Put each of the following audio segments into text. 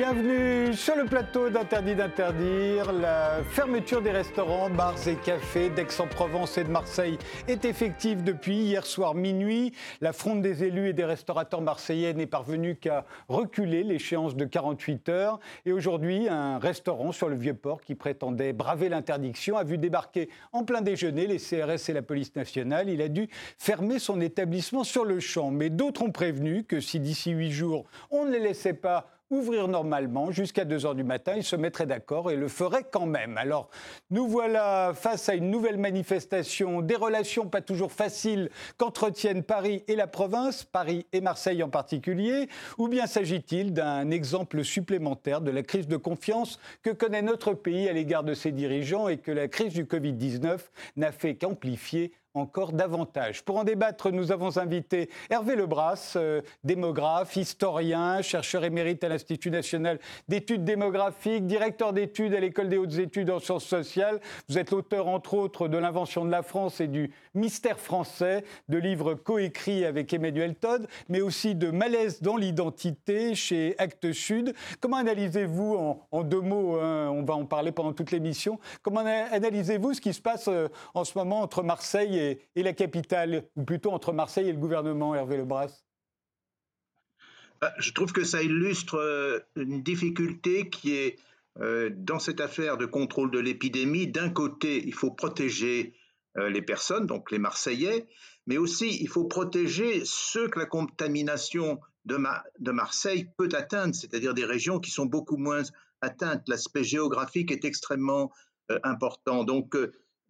Bienvenue sur le plateau d'Interdit d'interdire. La fermeture des restaurants, bars et cafés d'Aix-en-Provence et de Marseille est effective depuis hier soir minuit. La fronde des élus et des restaurateurs marseillais n'est parvenue qu'à reculer l'échéance de 48 heures. Et aujourd'hui, un restaurant sur le Vieux-Port qui prétendait braver l'interdiction a vu débarquer en plein déjeuner les CRS et la police nationale. Il a dû fermer son établissement sur le champ. Mais d'autres ont prévenu que si d'ici huit jours, on ne les laissait pas ouvrir normalement jusqu'à 2 heures du matin. Ils se mettraient d'accord et le feraient quand même. Alors, nous voilà face à une nouvelle manifestation, des relations pas toujours faciles qu'entretiennent Paris et la province, Paris et Marseille en particulier, ou bien s'agit-il d'un exemple supplémentaire de la crise de confiance que connaît notre pays à l'égard de ses dirigeants et que la crise du Covid-19 n'a fait qu'amplifier encore davantage. Pour en débattre, nous avons invité Hervé Lebras, euh, démographe, historien, chercheur émérite à l'Institut national d'études démographiques, directeur d'études à l'École des hautes études en sciences sociales. Vous êtes l'auteur, entre autres, de L'invention de la France et du Mystère français, de livres coécrits avec Emmanuel Todd, mais aussi de Malaise dans l'identité chez Actes Sud. Comment analysez-vous, en, deux mots, hein, on va en parler pendant toute l'émission, comment analysez-vous ce qui se passe euh, en ce moment entre Marseille et, la capitale, ou plutôt entre Marseille et le gouvernement, Hervé Lebras? Bah, Je trouve que ça illustre euh, une difficulté qui est euh, dans cette affaire de contrôle de l'épidémie. D'un côté, il faut protéger euh, les personnes, donc les Marseillais, mais aussi il faut protéger ceux que la contamination de Marseille peut atteindre, c'est-à-dire des régions qui sont beaucoup moins atteintes. L'aspect géographique est extrêmement important. Donc,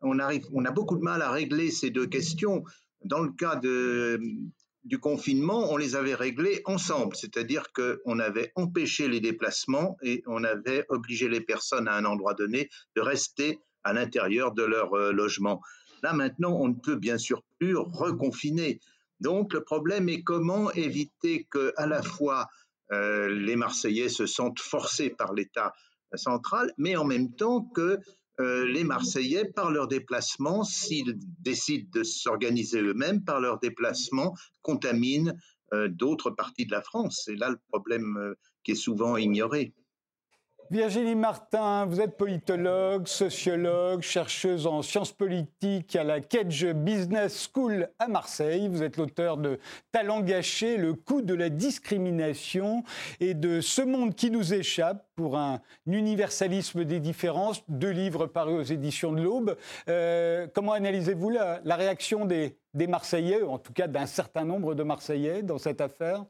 on, a beaucoup de mal à régler ces deux questions. Dans le cas du confinement, on les avait réglées ensemble, c'est-à-dire qu'on avait empêché les déplacements et on avait obligé les personnes à un endroit donné de rester à l'intérieur de leur euh, logement. Là maintenant, on ne peut bien sûr plus reconfiner. Donc le problème est comment éviter que à la fois euh, les Marseillais se sentent forcés par l'État central, mais en même temps que euh, les Marseillais, par leur déplacement, s'ils décident de s'organiser eux-mêmes, par leur déplacement, contaminent euh, d'autres parties de la France. C'est là le problème euh, qui est souvent ignoré. Virginie Martin, vous êtes politologue, sociologue, chercheuse en sciences politiques à la Kedge Business School à Marseille. Vous êtes l'auteur de Talent gâché, le coût de la discrimination et de Ce monde qui nous échappe pour un universalisme des différences, deux livres parus aux éditions de l'Aube. Euh, comment analysez-vous la, réaction des Marseillais, en tout cas d'un certain nombre de Marseillais dans cette affaire?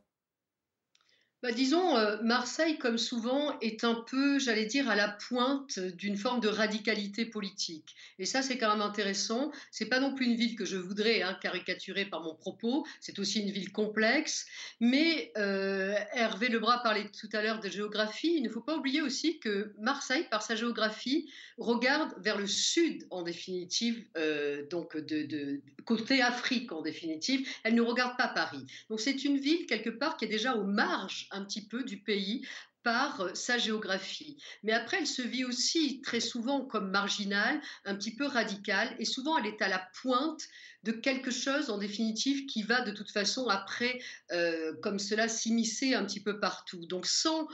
Bah, disons, euh, Marseille, comme souvent, est un peu, j'allais dire, à la pointe d'une forme de radicalité politique. Et ça, c'est quand même intéressant. C'est pas non plus une ville que je voudrais hein, caricaturer par mon propos. C'est aussi une ville complexe. Mais euh, Hervé Lebras parlait tout à l'heure de géographie. Il ne faut pas oublier aussi que Marseille, par sa géographie, regarde vers le sud, en définitive, euh, donc de, de, côté Afrique, en définitive. Elle ne regarde pas Paris. Donc c'est une ville, quelque part, qui est déjà aux marges un petit peu du pays par euh, sa géographie. Mais après, elle se vit aussi très souvent comme marginale, un petit peu radicale, et souvent elle est à la pointe de quelque chose, en définitive, qui va de toute façon après, euh, comme cela, s'immiscer un petit peu partout. Donc sans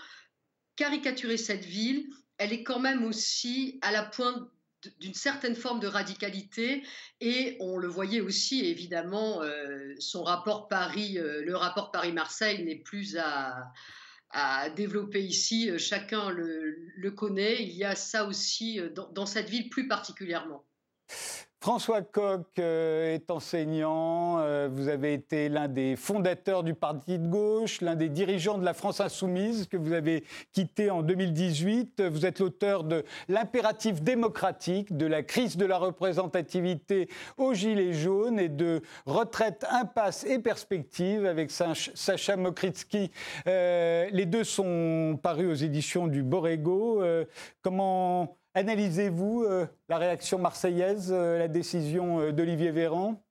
caricaturer cette ville, elle est quand même aussi à la pointe d'une certaine forme de radicalité et on le voyait aussi évidemment euh, son rapport Paris euh, le rapport Paris-Marseille n'est plus à, à, développer ici chacun le, connaît. Il y a ça aussi euh, dans cette ville plus particulièrement François Coq euh, est enseignant, euh, vous avez été l'un des fondateurs du Parti de gauche, l'un des dirigeants de la France insoumise que vous avez quitté en 2018. Vous êtes l'auteur de L'impératif démocratique, de la crise de la représentativité aux Gilets jaunes et de Retraite, impasse et perspective avec Sacha Mokritsky. Euh, les deux sont parus aux éditions du Borrego. comment Analysez-vous euh, la réaction marseillaise, euh, la décision euh, d'Olivier Véran?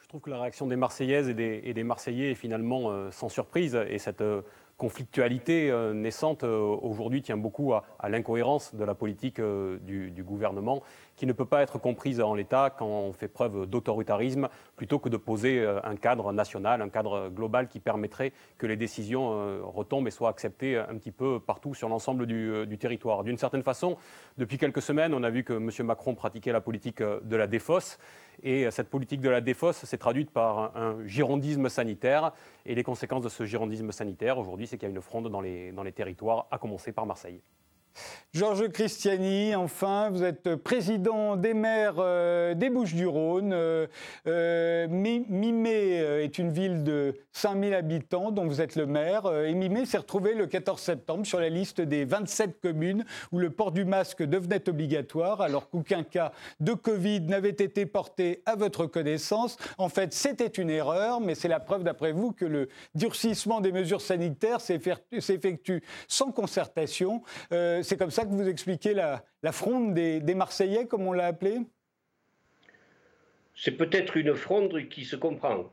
Je trouve que la réaction des Marseillaises et des, Marseillais est finalement sans surprise. Et cette conflictualité euh, naissante euh, aujourd'hui tient beaucoup à, l'incohérence de la politique euh, du, gouvernement, qui ne peut pas être comprise en l'État quand on fait preuve d'autoritarisme, plutôt que de poser un cadre national, un cadre global qui permettrait que les décisions retombent et soient acceptées un petit peu partout sur l'ensemble du, du, territoire. D'une certaine façon, depuis quelques semaines, on a vu que M. Macron pratiquait la politique de la défausse. Et cette politique de la défausse s'est traduite par un, girondisme sanitaire. Et les conséquences de ce girondisme sanitaire, aujourd'hui, c'est qu'il y a une fronde dans les, dans les territoires, à commencer par Marseille. Georges Christiani, enfin, vous êtes président des maires euh, des Bouches-du-Rhône. Euh, euh, Mimé est une ville de 5000 habitants dont vous êtes le maire. et Mimé s'est retrouvé le 14 septembre sur la liste des 27 communes où le port du masque devenait obligatoire, alors qu'aucun cas de Covid n'avait été porté à votre connaissance. En fait, c'était une erreur, mais c'est la preuve, d'après vous, que le durcissement des mesures sanitaires s'effectue sans concertation c'est comme ça que vous expliquez la, fronde des, Marseillais, comme on l'a appelé? C'est peut-être une fronde qui se comprend.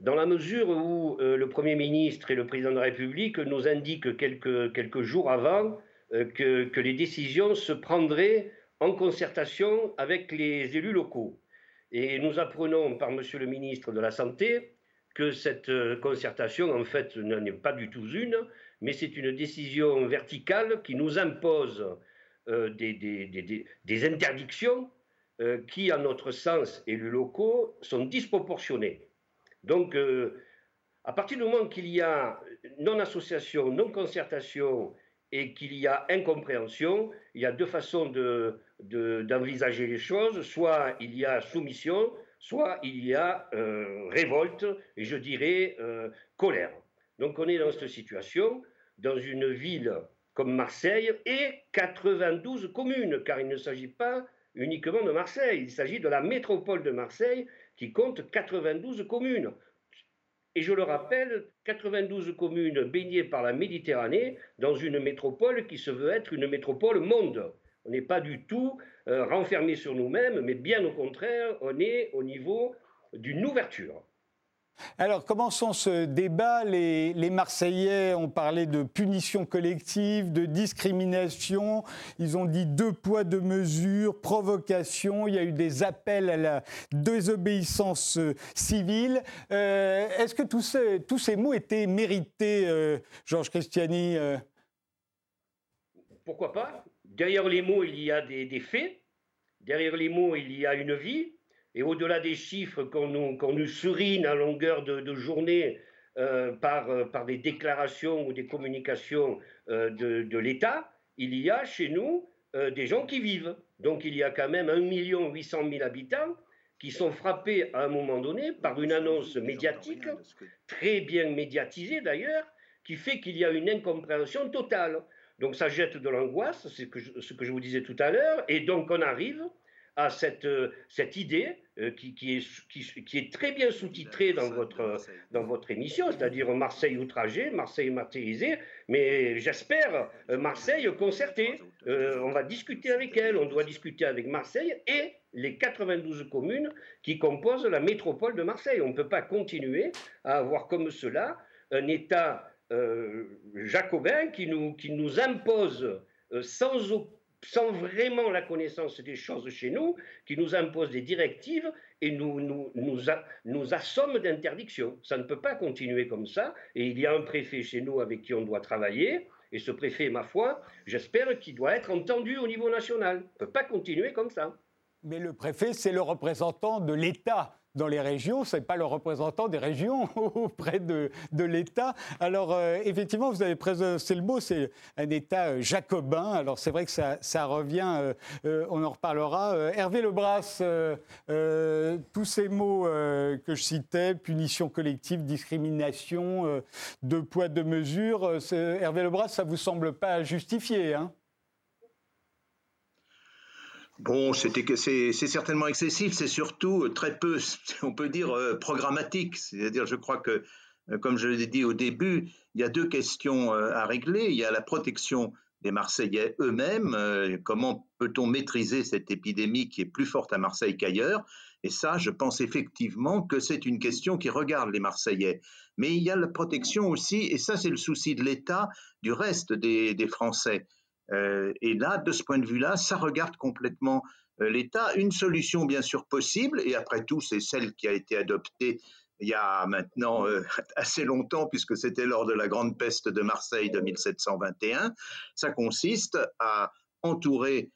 Dans la mesure où euh, le Premier ministre et le Président de la République nous indiquent quelques, jours avant euh, que, que, les décisions se prendraient en concertation avec les élus locaux. Et nous apprenons par Monsieur le ministre de la Santé que cette euh, concertation, en fait, n'en est pas du tout une, mais c'est une décision verticale qui nous impose euh, des, interdictions euh, qui, à notre sens, élus locaux, sont disproportionnées. Donc, euh, à partir du moment qu'il y a non-association, non-concertation et qu'il y a incompréhension, il y a deux façons d'envisager les choses. Soit il y a soumission, soit il y a révolte et je dirais colère. Donc on est dans cette situation dans une ville comme Marseille et 92 communes, car il ne s'agit pas uniquement de Marseille, il s'agit de la métropole de Marseille qui compte 92 communes. Et je le rappelle, 92 communes baignées par la Méditerranée dans une métropole qui se veut être une métropole monde. On n'est pas du tout euh, renfermé sur nous-mêmes, mais bien au contraire, on est au niveau d'une ouverture. Alors, commençons ce débat. Les, Marseillais ont parlé de punition collective, de discrimination. Ils ont dit deux poids, deux mesures, provocation. Il y a eu des appels à la désobéissance euh, civile. Euh, est-ce que tous ces, tous ces, mots étaient mérités, euh, Georges Christiani Pourquoi pas? Derrière les mots, il y a des faits. Derrière les mots, il y a une vie. Et au-delà des chiffres qu'on nous, nous, surine à longueur de, journée euh, par, euh, par, des déclarations ou des communications euh, de, l'État, il y a chez nous des gens qui vivent. Donc il y a quand même 1 800 000 habitants qui sont frappés à un moment donné par une annonce médiatique, très bien médiatisée d'ailleurs, qui fait qu'il y a une incompréhension totale. Donc ça jette de l'angoisse, c'est ce que je vous disais tout à l'heure, et donc on arrive à cette, cette idée euh, qui, qui, est, qui, est, très bien sous-titré dans votre, dans votre émission, c'est-à-dire Marseille outragé, Marseille martyrisé, mais j'espère euh, Marseille concerté. Euh, on va discuter avec elle, on doit discuter avec Marseille et les 92 communes qui composent la métropole de Marseille. On ne peut pas continuer à avoir comme cela un État jacobin qui nous, qui nous impose sans aucun sans vraiment la connaissance des choses chez nous, qui nous impose des directives et nous, nous, nous, nous assomme d'interdictions. Ça ne peut pas continuer comme ça. Et il y a un préfet chez nous avec qui on doit travailler. Et ce préfet, ma foi, j'espère qu'il doit être entendu au niveau national. On ne peut pas continuer comme ça. Mais le préfet, c'est le représentant de l'État dans les régions, ce n'est pas le représentant des régions auprès de, de l'État. Alors, euh, effectivement, vous avez c'est le mot, c'est un État euh, jacobin. Alors, c'est vrai que ça, ça revient, euh, on en reparlera. Hervé Lebras, tous ces mots que je citais, punition collective, discrimination, deux poids, deux mesures, Hervé Lebras, ça ne vous semble pas justifié hein? Bon, c'est certainement excessif, c'est surtout très peu, on peut dire, euh, programmatique. C'est-à-dire, je crois que, euh, comme je l'ai dit au début, il y a deux questions euh, à régler. Il y a la protection les Marseillais eux-mêmes. Euh, comment peut-on maîtriser cette épidémie qui est plus forte à Marseille qu'ailleurs Et ça, je pense effectivement que c'est une question qui regarde les Marseillais. Mais il y a la protection aussi, et ça c'est le souci de l'État, du reste des, Français. Euh, et là, de ce point de vue-là, ça regarde complètement euh, l'État. Une solution bien sûr possible, et après tout, c'est celle qui a été adoptée il y a maintenant euh, assez longtemps, puisque c'était lors de la grande peste de Marseille de 1721. Ça consiste à entourer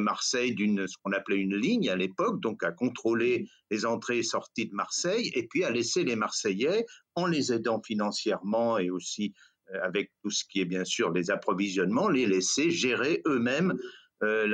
Marseille d'une ce qu'on appelait une ligne à l'époque, donc à contrôler les entrées et sorties de Marseille, et puis à laisser les Marseillais, en les aidant financièrement et aussi avec tout ce qui est bien sûr les approvisionnements, les laisser gérer eux-mêmes euh,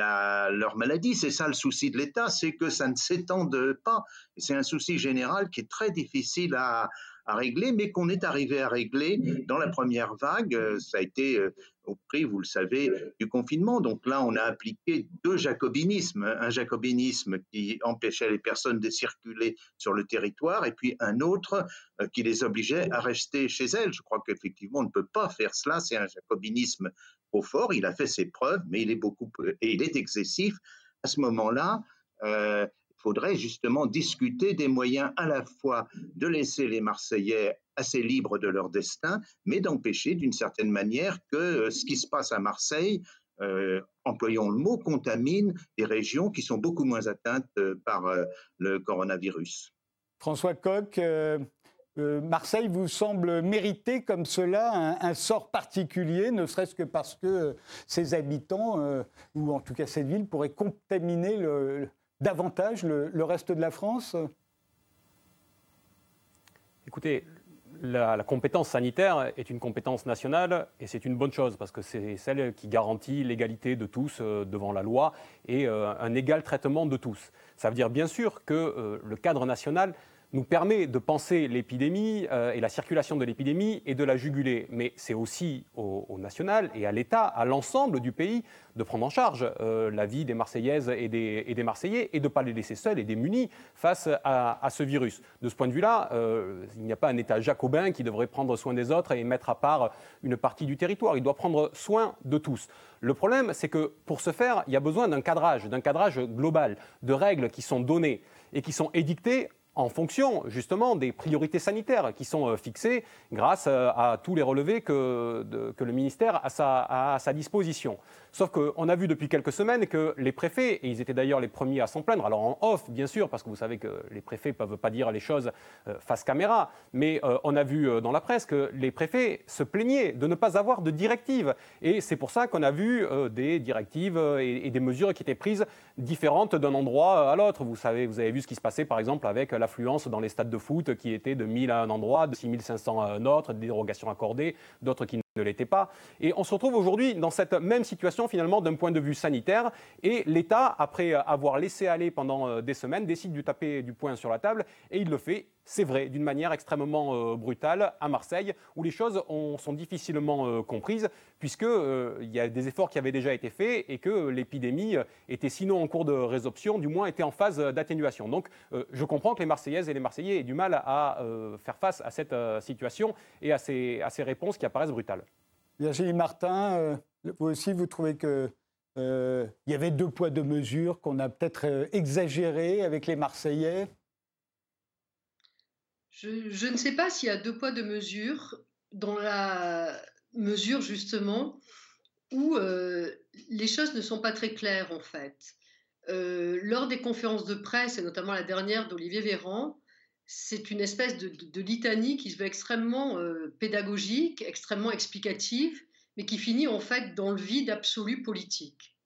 leur maladie. C'est ça le souci de l'État, c'est que ça ne s'étende pas. C'est un souci général qui est très difficile à, régler, mais qu'on est arrivé à régler dans la première vague. Euh, ça a été euh, au prix, vous le savez, du confinement. Donc là, on a appliqué deux jacobinismes. Un jacobinisme qui empêchait les personnes de circuler sur le territoire et puis un autre qui les obligeait à rester chez elles. Je crois qu'effectivement, on ne peut pas faire cela. C'est un jacobinisme au fort, il a fait ses preuves, mais il est beaucoup et il est excessif. À ce moment-là, euh, faudrait justement discuter des moyens à la fois de laisser les Marseillais assez libres de leur destin, mais d'empêcher d'une certaine manière que euh, ce qui se passe à Marseille, euh, employons le mot, contamine des régions qui sont beaucoup moins atteintes par le coronavirus. François Coq, Marseille vous semble mériter comme cela un, sort particulier, ne serait-ce que parce que ses habitants, euh, ou en tout cas cette ville, pourraient contaminer davantage le, reste de la France Écoutez, la, compétence sanitaire est une compétence nationale et c'est une bonne chose parce que c'est celle qui garantit l'égalité de tous euh, devant la loi et euh, un égal traitement de tous. Ça veut dire bien sûr que le cadre national nous permet de penser l'épidémie euh, et la circulation de l'épidémie et de la juguler. Mais c'est aussi au, national et à l'État, à l'ensemble du pays, de prendre en charge euh, la vie des Marseillaises et des, Marseillais et de ne pas les laisser seuls et démunis face à, ce virus. De ce point de vue-là, euh, il n'y a pas un État jacobin qui devrait prendre soin des autres et mettre à part une partie du territoire. Il doit prendre soin de tous. Le problème, c'est que pour ce faire, il y a besoin d'un cadrage, d'un cadrage global, de règles qui sont données et qui sont édictées en fonction justement des priorités sanitaires qui sont euh, fixées grâce euh, à tous les relevés que, le ministère a à sa disposition. Sauf qu'on a vu depuis quelques semaines que les préfets, et ils étaient d'ailleurs les premiers à s'en plaindre, alors en off bien sûr, parce que vous savez que les préfets ne peuvent pas dire les choses euh, face caméra, mais euh, on a vu euh, dans la presse que les préfets se plaignaient de ne pas avoir de directives. Et c'est pour ça qu'on a vu des directives et, des mesures qui étaient prises différentes d'un endroit à l'autre. Vous savez, vous avez vu ce qui se passait par exemple avec l'affluence dans les stades de foot qui était de 1000 à un endroit, de 6500 à un autre, des dérogations accordées, d'autres qui ne l'était pas. Et on se retrouve aujourd'hui dans cette même situation finalement d'un point de vue sanitaire. Et l'État, après avoir laissé aller pendant euh, des semaines, décide de taper du poing sur la table et il le fait c'est vrai, d'une manière extrêmement euh, brutale à Marseille, où les choses sont difficilement euh, comprises, puisqu'il y a des efforts qui avaient déjà été faits et que l'épidémie était sinon en cours de résorption, du moins était en phase d'atténuation. Donc je comprends que les Marseillaises et les Marseillais aient du mal à faire face à cette situation et à ces, réponses qui apparaissent brutales. Virginie Martin, euh, vous aussi, vous trouvez qu'il euh, y avait deux poids, deux mesures, qu'on a peut-être euh, exagéré avec les Marseillais? Je, ne sais pas s'il y a deux poids, deux mesures, dans la mesure justement où les choses ne sont pas très claires en fait. lors des conférences de presse, et notamment la dernière d'Olivier Véran, c'est une espèce de, litanie qui se veut extrêmement euh, pédagogique, extrêmement explicative, mais qui finit en fait dans le vide absolu politique.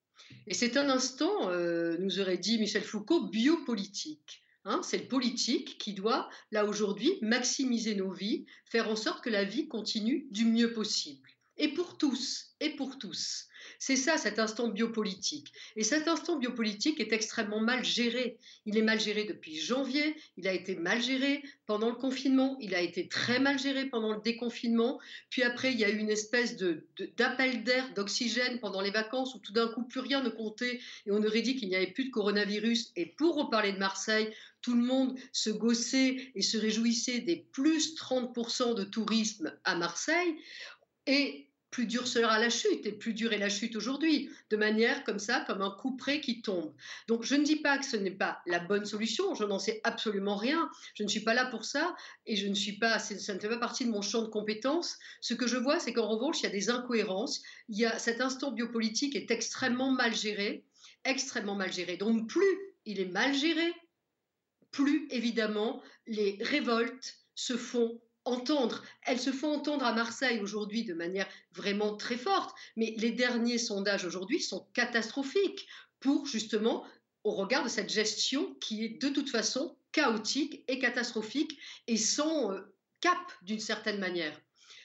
Et c'est un instant, euh, nous aurait dit Michel Foucault, biopolitique. Hein. c'est le politique qui doit, là aujourd'hui, maximiser nos vies, faire en sorte que la vie continue du mieux possible. Et pour tous, et pour tous. C'est ça, cet instant biopolitique. Et cet instant biopolitique est extrêmement mal géré. Il est mal géré depuis janvier, il a été mal géré pendant le confinement, il a été très mal géré pendant le déconfinement. Puis après, il y a eu une espèce de, d'appel d'air, d'oxygène pendant les vacances où tout d'un coup, plus rien ne comptait et on aurait dit qu'il n'y avait plus de coronavirus. Et pour reparler de Marseille, tout le monde se gossait et se réjouissait des plus 30% de tourisme à Marseille. Et plus dur sera la chute, et plus dure est la chute aujourd'hui, de manière comme ça, comme un coup qui tombe. Donc je ne dis pas que ce n'est pas la bonne solution, je n'en sais absolument rien, je ne suis pas là pour ça, et je ne suis pas, ça ne fait pas partie de mon champ de compétences. Ce que je vois, c'est qu'en revanche, il y a des incohérences, il y a, cet instant biopolitique est extrêmement mal géré, extrêmement mal géré. Donc plus il est mal géré, plus évidemment les révoltes se font entendre. Elles se font entendre à Marseille aujourd'hui de manière vraiment très forte, mais les derniers sondages aujourd'hui sont catastrophiques pour justement, au regard de cette gestion qui est de toute façon chaotique et catastrophique et sans euh, cap d'une certaine manière.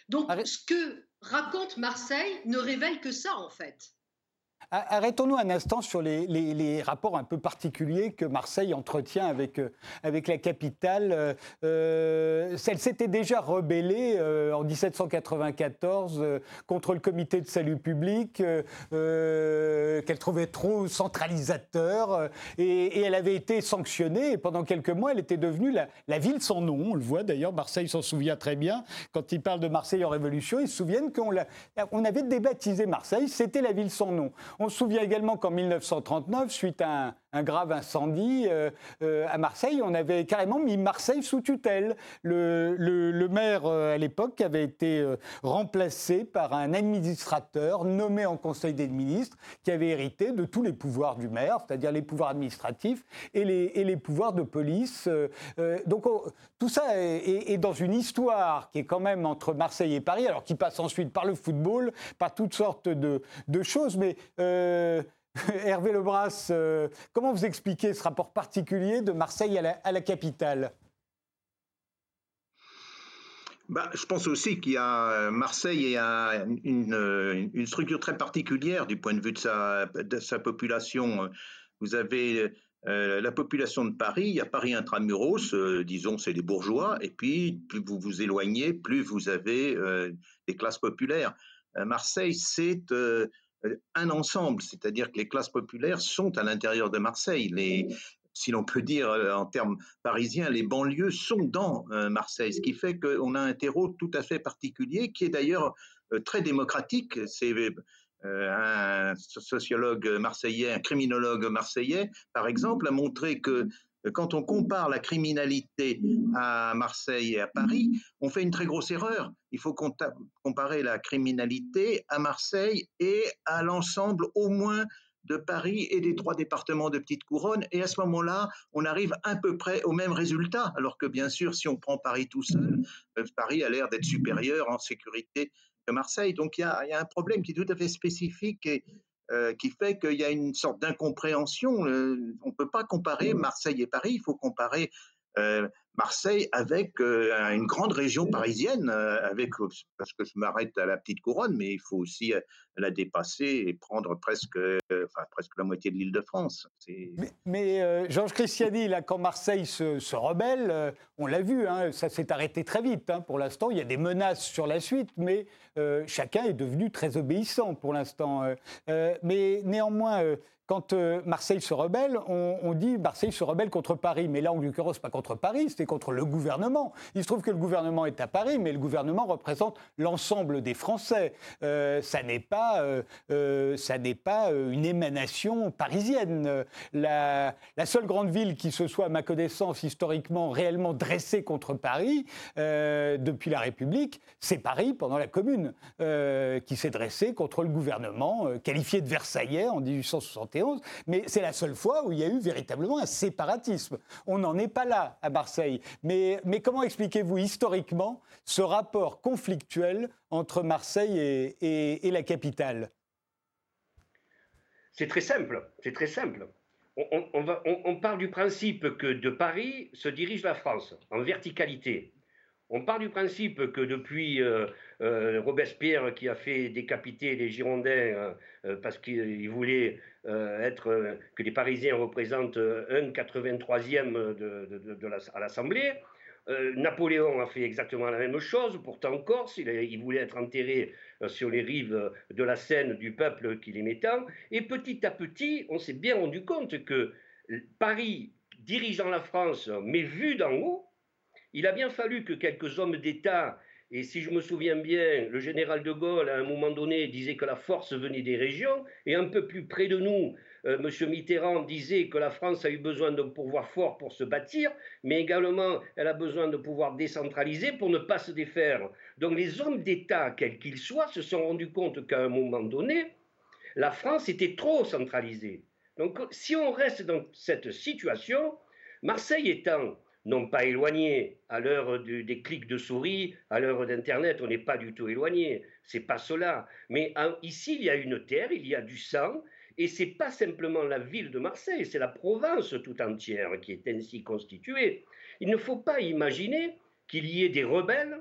Donc ce que raconte Marseille ne révèle que ça en fait. Arrêtons-nous un instant sur les, rapports un peu particuliers que Marseille entretient avec, euh, avec la capitale. Euh, euh elle s'était déjà rebellée en 1794 contre le comité de salut public, qu'elle trouvait trop centralisateur, et, elle avait été sanctionnée. Et pendant quelques mois, elle était devenue la, ville sans nom. On le voit d'ailleurs, Marseille s'en souvient très bien. Quand il parle de Marseille en Révolution, ils se souviennent qu'on on avait débaptisé Marseille, c'était la ville sans nom. On se souvient également qu'en 1939, suite à un, un grave incendie euh, euh, à Marseille. On avait carrément mis Marseille sous tutelle. Le, maire euh, à l'époque avait été remplacé par un administrateur nommé en Conseil des ministres qui avait hérité de tous les pouvoirs du maire, c'est-à-dire les pouvoirs administratifs et les, pouvoirs de police. donc tout ça est, est, dans une histoire qui est quand même entre Marseille et Paris, alors qui passe ensuite par le football, par toutes sortes de, de choses, mais Hervé Lebras, euh, comment vous expliquez ce rapport particulier de Marseille à la, capitale? Bah, je pense aussi qu'il y a Marseille a une, une, structure très particulière du point de vue de sa, population. Vous avez euh, la population de Paris, il y a Paris intramuros, euh, disons c'est les bourgeois, et puis plus vous vous éloignez, plus vous avez des classes populaires. Marseille, c'est euh, un ensemble, c'est-à-dire que les classes populaires sont à l'intérieur de Marseille. Les, si l'on peut dire euh, en termes parisiens, les banlieues sont dans euh, Marseille, ce qui fait qu'on a un terreau tout à fait particulier, qui est d'ailleurs très démocratique. C'est un sociologue marseillais, un criminologue marseillais, par exemple, a montré que quand on compare la criminalité à Marseille et à Paris, on fait une très grosse erreur. Il faut comparer la criminalité à Marseille et à l'ensemble au moins de Paris et des trois départements de Petite Couronne. Et à ce moment-là, on arrive à peu près au même résultat. Alors que bien sûr, si on prend Paris tout seul, euh, Paris a l'air d'être supérieur en sécurité que Marseille. Donc il y, a, un problème qui est tout à fait spécifique et euh, qui fait qu'il y a une sorte d'incompréhension. Euh, on ne peut pas comparer Marseille et Paris, il faut comparer euh, Marseille avec une grande région parisienne, avec, parce que je m'arrête à la petite couronne, mais il faut aussi la dépasser et prendre presque, enfin, presque la moitié de l'île de France. Mais, Georges Christiani, là, quand Marseille se, rebelle, on l'a vu, hein, ça s'est arrêté très vite. Hein, pour l'instant, il y a des menaces sur la suite, mais chacun est devenu très obéissant pour l'instant. mais néanmoins, quand euh, Marseille se rebelle, on, dit Marseille se rebelle contre Paris. Mais là, en l'occurrence, pas contre Paris, c'était contre le gouvernement. Il se trouve que le gouvernement est à Paris, mais le gouvernement représente l'ensemble des Français. Euh, ça n'est pas, euh, ça n'est pas une émanation parisienne. La, la, seule grande ville qui se soit, à ma connaissance, historiquement réellement dressée contre Paris depuis la République, c'est Paris pendant la Commune, qui s'est dressée contre le gouvernement, qualifié de Versaillais en 1861 mais c'est la seule fois où il y a eu véritablement un séparatisme. On n'en est pas là à Marseille. Mais, comment expliquez-vous historiquement ce rapport conflictuel entre Marseille et, la capitale? C'est très simple, c'est très simple. On, on, on, parle du principe que de Paris se dirige la France en verticalité. On part du principe que depuis euh, euh, Robespierre, qui a fait décapiter les Girondins euh, parce qu'il voulait être que les Parisiens représentent un 83e de, à l'Assemblée, Napoléon a fait exactement la même chose. Pourtant, en Corse, il, il voulait être enterré sur les rives de la Seine du peuple qu'il aimait tant. Et petit à petit, on s'est bien rendu compte que Paris, dirigeant la France, mais vu d'en haut, il a bien fallu que quelques hommes d'État Et si je me souviens bien, le général de Gaulle, à un moment donné, disait que la force venait des régions, et un peu plus près de nous, euh, M. Mitterrand disait que la France a eu besoin d'un pouvoir fort pour se bâtir, mais également elle a besoin de pouvoir décentraliser pour ne pas se défaire. Donc les hommes d'État, quels qu'ils soient, se sont rendus compte qu'à un moment donné, la France était trop centralisée. Donc si on reste dans cette situation, Marseille étant non pas éloigné à l'heure des clics de souris, à l'heure d'Internet, on n'est pas du tout éloigné, c'est pas cela. Mais ici, il y a une terre, il y a du sang, et c'est pas simplement la ville de Marseille, c'est la Provence tout entière qui est ainsi constituée. Il ne faut pas imaginer qu'il y ait des rebelles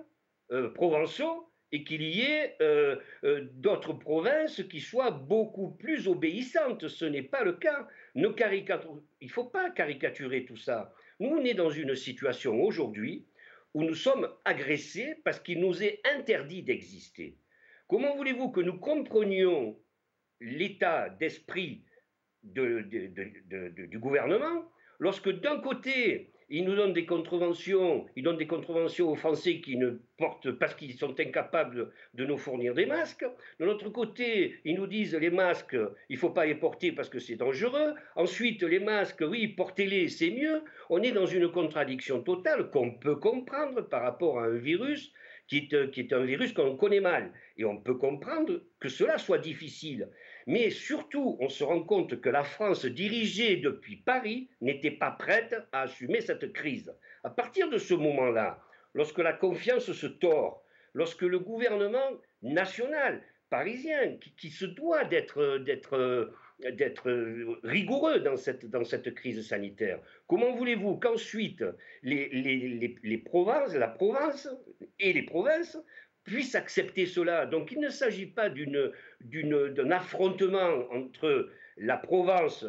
euh, provençaux et qu'il y ait euh, euh, d'autres provinces qui soient beaucoup plus obéissantes. Ce n'est pas le cas. il ne faut pas caricaturer tout ça. Nous, on dans une situation aujourd'hui où nous sommes agressés parce qu'il nous est interdit d'exister. Comment voulez-vous que nous comprenions l'état d'esprit du gouvernement lorsque d'un côté, ils nous donnent des donnent des aux Français qui ne portent parce qu'ils sont incapables de nous fournir des masques. De l'autre côté, ils nous disent les masques, il ne faut pas les porter parce que c'est dangereux. Ensuite, les masques, oui, portez-les, c'est mieux. On est dans une contradiction totale qu'on peut comprendre par rapport à un virus qui est un virus qu'on connaît mal. Et on peut comprendre que cela soit difficile. Mais surtout, on se rend compte que la France dirigée depuis Paris n'était pas prête à assumer cette crise. À partir de ce moment-là, lorsque la confiance se tord, lorsque le gouvernement national parisien, qui, se doit d'être rigoureux dans cette, crise sanitaire. Comment voulez-vous qu'ensuite les, les, les, provinces, la province et les provinces puissent accepter cela. Donc il ne s'agit pas d'un affrontement entre la Provence,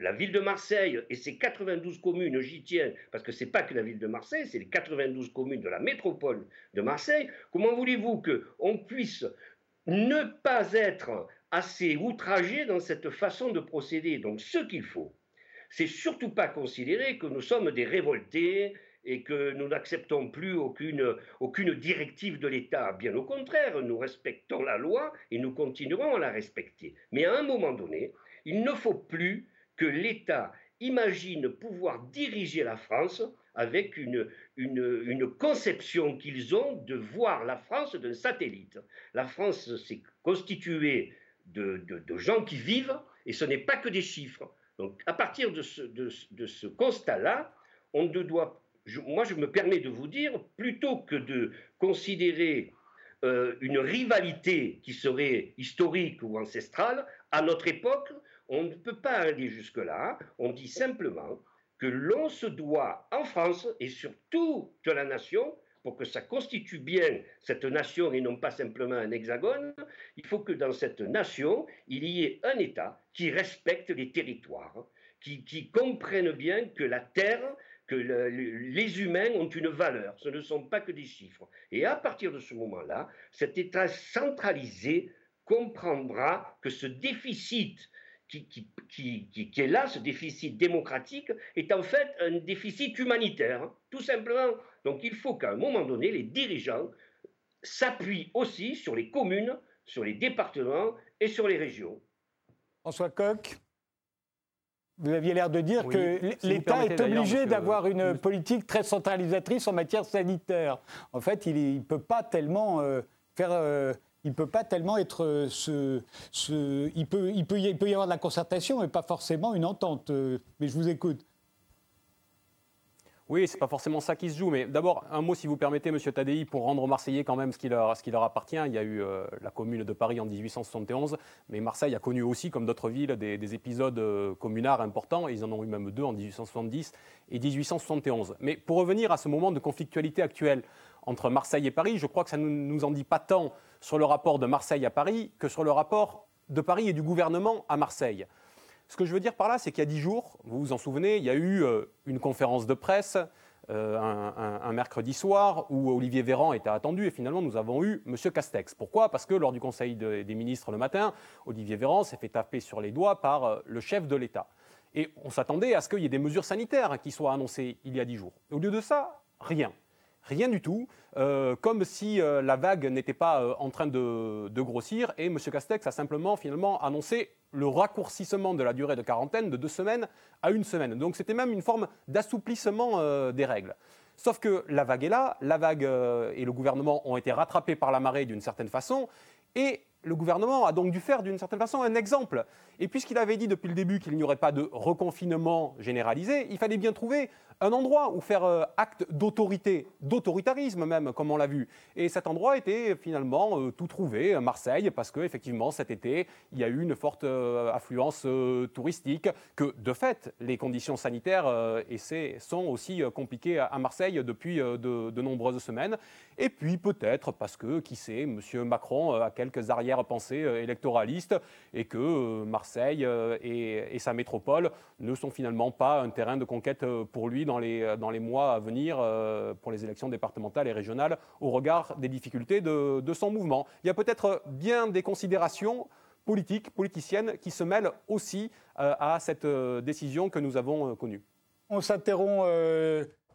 la, ville de Marseille et ses 92 communes, j'y tiens, parce que ce n'est pas que la ville de Marseille, c'est les 92 communes de la métropole de Marseille. Comment voulez-vous qu'on puisse ne pas être assez outragé dans cette façon de procéder? Donc ce qu'il faut, c'est surtout pas considérer que nous sommes des révoltés, et que nous n'acceptons plus aucune, directive de l'État. Bien au contraire, nous respectons la loi et nous continuerons à la respecter. Mais à un moment donné, il ne faut plus que l'État imagine pouvoir diriger la France avec une, conception qu'ils ont de voir la France d'un satellite. La France s'est constituée de, gens qui vivent et ce n'est pas que des chiffres. Donc à partir de ce, de ce constat-là, on ne doit moi, je me permets de vous dire, plutôt que de considérer euh, une rivalité qui serait historique ou ancestrale, à notre époque, on ne peut pas aller jusque-là. On dit simplement que l'on se doit, en France et sur toute la nation, pour que ça constitue bien cette nation et non pas simplement un hexagone, il faut que dans cette nation, il y ait un État qui respecte les territoires, qui comprenne bien que la terre, les humains ont une valeur, ce ne sont pas que des chiffres. Et à partir de ce moment-là, cet État centralisé comprendra que ce déficit qui, est là, ce déficit démocratique, est en fait un déficit humanitaire, tout simplement. Donc il faut qu'à un moment donné, les dirigeants s'appuient aussi sur les communes, sur les départements et sur les régions. François Coq vous aviez l'air de dire que l'État est obligé d'avoir une politique très centralisatrice en matière sanitaire. En fait, il ne peut pas tellement euh, faire. Euh, il peut pas tellement être euh, ce, ce il, peut, il, peut y, il peut y avoir de la concertation, mais pas forcément une entente. mais je vous écoute. Oui, c'est pas forcément ça qui se joue. Mais d'abord, un mot, si vous permettez, Monsieur Tadei, pour rendre aux Marseillais quand même ce qui leur, ce qui leur appartient. Il y a eu euh, la commune de Paris en 1871, mais Marseille a connu aussi, comme d'autres villes, des, épisodes euh, communards importants. ils en ont eu même deux en 1870 et 1871. Mais pour revenir à ce moment de conflictualité actuelle entre Marseille et Paris, je crois que ça ne nous en dit pas tant sur le rapport de Marseille à Paris que sur le rapport de Paris et du gouvernement à Marseille. Ce que je veux dire par là, c'est qu'il y a dix jours, vous vous en souvenez, il y a eu euh, une conférence de presse euh, un, mercredi soir où Olivier Véran était attendu et finalement nous avons eu M. Castex. Pourquoi? Parce que lors du Conseil des ministres le matin, Olivier Véran s'est fait taper sur les doigts par euh, le chef de l'État. Et on s'attendait à ce qu'il y ait des mesures sanitaires qui soient annoncées il y a dix jours. au lieu de ça, rien. Rien du tout. Euh, comme si euh, la vague n'était pas euh, en train de, grossir. Et M. Castex a simplement finalement annoncé le raccourcissement de la durée de quarantaine de deux semaines à une semaine. Donc c'était même une forme d'assouplissement des règles. Sauf que la vague est là, la vague et le gouvernement ont été rattrapés par la marée d'une certaine façon. Et le gouvernement a donc dû faire d'une certaine façon un exemple. Et puisqu'il avait dit depuis le début qu'il n'y aurait pas de reconfinement généralisé, il fallait bien trouver un endroit où faire euh, acte d'autorité, d'autoritarisme même, comme on l'a vu. Et cet endroit était finalement euh, tout trouvé, Marseille, parce qu'effectivement, cet été, il y a eu une forte euh, affluence touristique, que de fait, les conditions sanitaires sont aussi compliquées à Marseille depuis de, nombreuses semaines. Et puis peut-être parce que, qui sait, M. Macron a quelques arrière-pensées électoralistes et que Marseille et, et, sa métropole ne sont finalement pas un terrain de conquête pour lui dans les, euh, dans les mois à venir euh, pour les élections départementales et régionales au regard des difficultés de, son mouvement. Il y a peut-être bien des considérations politiques, politiciennes, qui se mêlent aussi euh, à cette décision que nous avons connue. On s'interrompt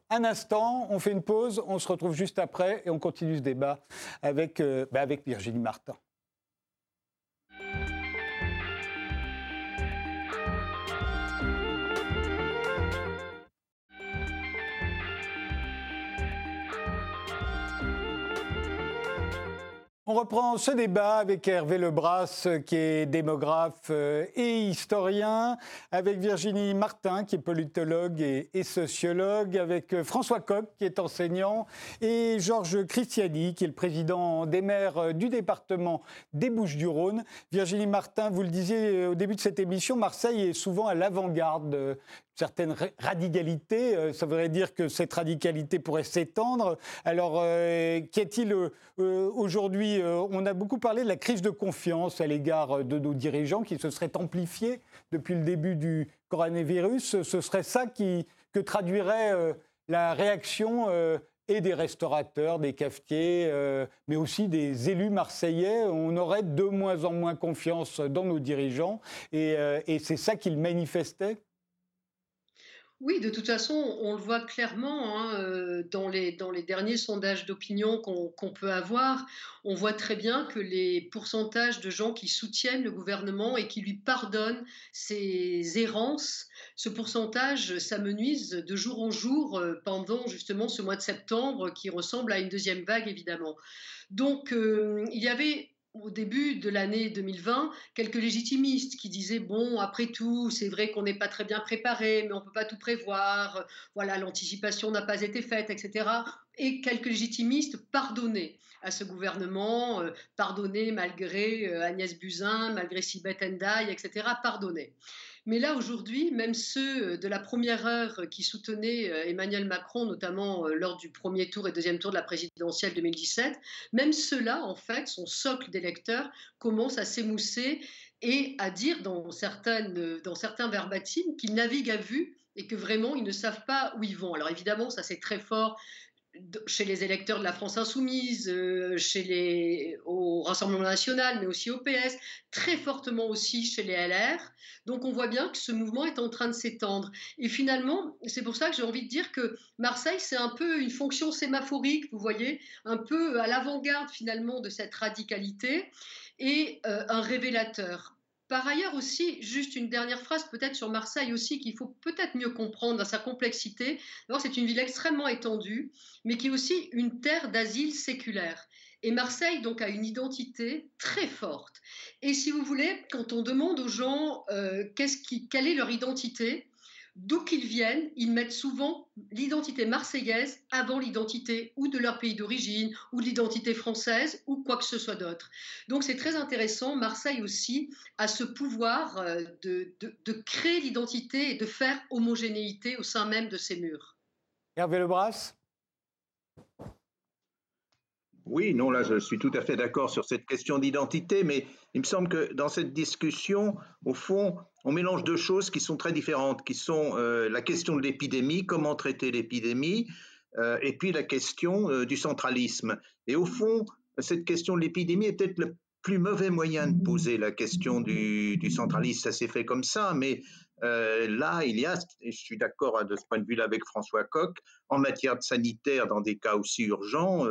un instant, on fait une pause, on se retrouve juste après et on continue ce débat avec, bah, avec Virginie Martin. On reprend ce débat avec Hervé Lebras, qui est démographe euh, et historien, avec Virginie Martin, qui est politologue et, sociologue, avec euh, François Coq, qui est enseignant, et Georges Christiani, qui est le président des maires euh, du département des Bouches-du-Rhône. Virginie Martin, vous le disiez au début de cette émission, Marseille est souvent à l'avant-garde certaine radicalité. Euh, ça voudrait dire que cette radicalité pourrait s'étendre. Alors, euh, qu'est-il euh, aujourd'hui On a beaucoup parlé de la crise de confiance à l'égard de nos dirigeants qui se serait amplifiée depuis le début du coronavirus. Ce serait ça qui, que traduirait la réaction et des restaurateurs, des cafetiers, mais aussi des élus marseillais. On aurait de moins en moins confiance dans nos dirigeants et, et c'est ça qu'ils manifestaient oui, de toute façon, on le voit clairement hein, euh, dans, les, dans les derniers sondages d'opinion qu'on peut avoir. On voit très bien que les pourcentages de gens qui soutiennent le gouvernement et qui lui pardonnent ses errances, ce pourcentage s'amenuise de jour en jour euh, pendant justement ce mois de septembre qui ressemble à une deuxième vague, évidemment. Donc, euh, il y avait au début de l'année 2020 quelques légitimistes qui disaient bon après tout c'est vrai qu'on n'est pas très bien préparé mais on peut pas tout prévoir voilà l'anticipation n'a pas été faite etc et quelques légitimistes pardonnaient à ce gouvernement euh, pardonnaient malgré euh, Agnès Buzyn malgré Sibeth Ndiaye etc pardonnaient mais là, aujourd'hui, même ceux euh, de la première heure qui soutenaient euh, Emmanuel Macron, notamment euh, lors du premier tour et deuxième tour de la présidentielle 2017, même ceux-là, en fait, son socle d'électeurs commence à s'émousser et à dire dans, dans certains verbatims qu'ils naviguent à vue et que vraiment ils ne savent pas où ils vont. Alors évidemment, ça c'est très fort chez les électeurs de la France insoumise, euh, chez les, au Rassemblement national, mais aussi au PS, très fortement aussi chez les LR. Donc on voit bien que ce mouvement est en train de s'étendre. Et finalement, c'est pour ça que j'ai envie de dire que Marseille, c'est un peu une fonction sémaphorique, vous voyez, un peu à l'avant-garde finalement de cette radicalité et euh, un révélateur. Par ailleurs aussi, juste une dernière phrase peut-être sur Marseille aussi qu'il faut peut-être mieux comprendre dans sa complexité. D'abord, c'est une ville extrêmement étendue, mais qui est aussi une terre d'asile séculaire. Et Marseille, donc, a une identité très forte. Et si vous voulez, quand on demande aux gens euh, quelle est leur identité, d'où qu'ils viennent, ils mettent souvent l'identité marseillaise avant l'identité ou de leur pays d'origine ou l'identité française ou quoi que ce soit d'autre. Donc c'est très intéressant. Marseille aussi a ce pouvoir euh, de, de créer l'identité et de faire homogénéité au sein même de ses murs. Hervé Lebras? Oui, non, là, je suis tout à fait d'accord sur cette question d'identité, mais il me semble que dans cette discussion, au fond, on mélange deux choses qui sont très différentes, qui sont euh, la question de l'épidémie, comment traiter l'épidémie, euh, et puis la question euh, du centralisme. Et au fond, cette question de l'épidémie est peut-être le plus mauvais moyen de poser la question du, centralisme. Ça s'est fait comme ça, mais là, il y a, et je suis d'accord hein, de ce point de vue-là avec François Coq, en matière de sanitaire, dans des cas aussi urgents,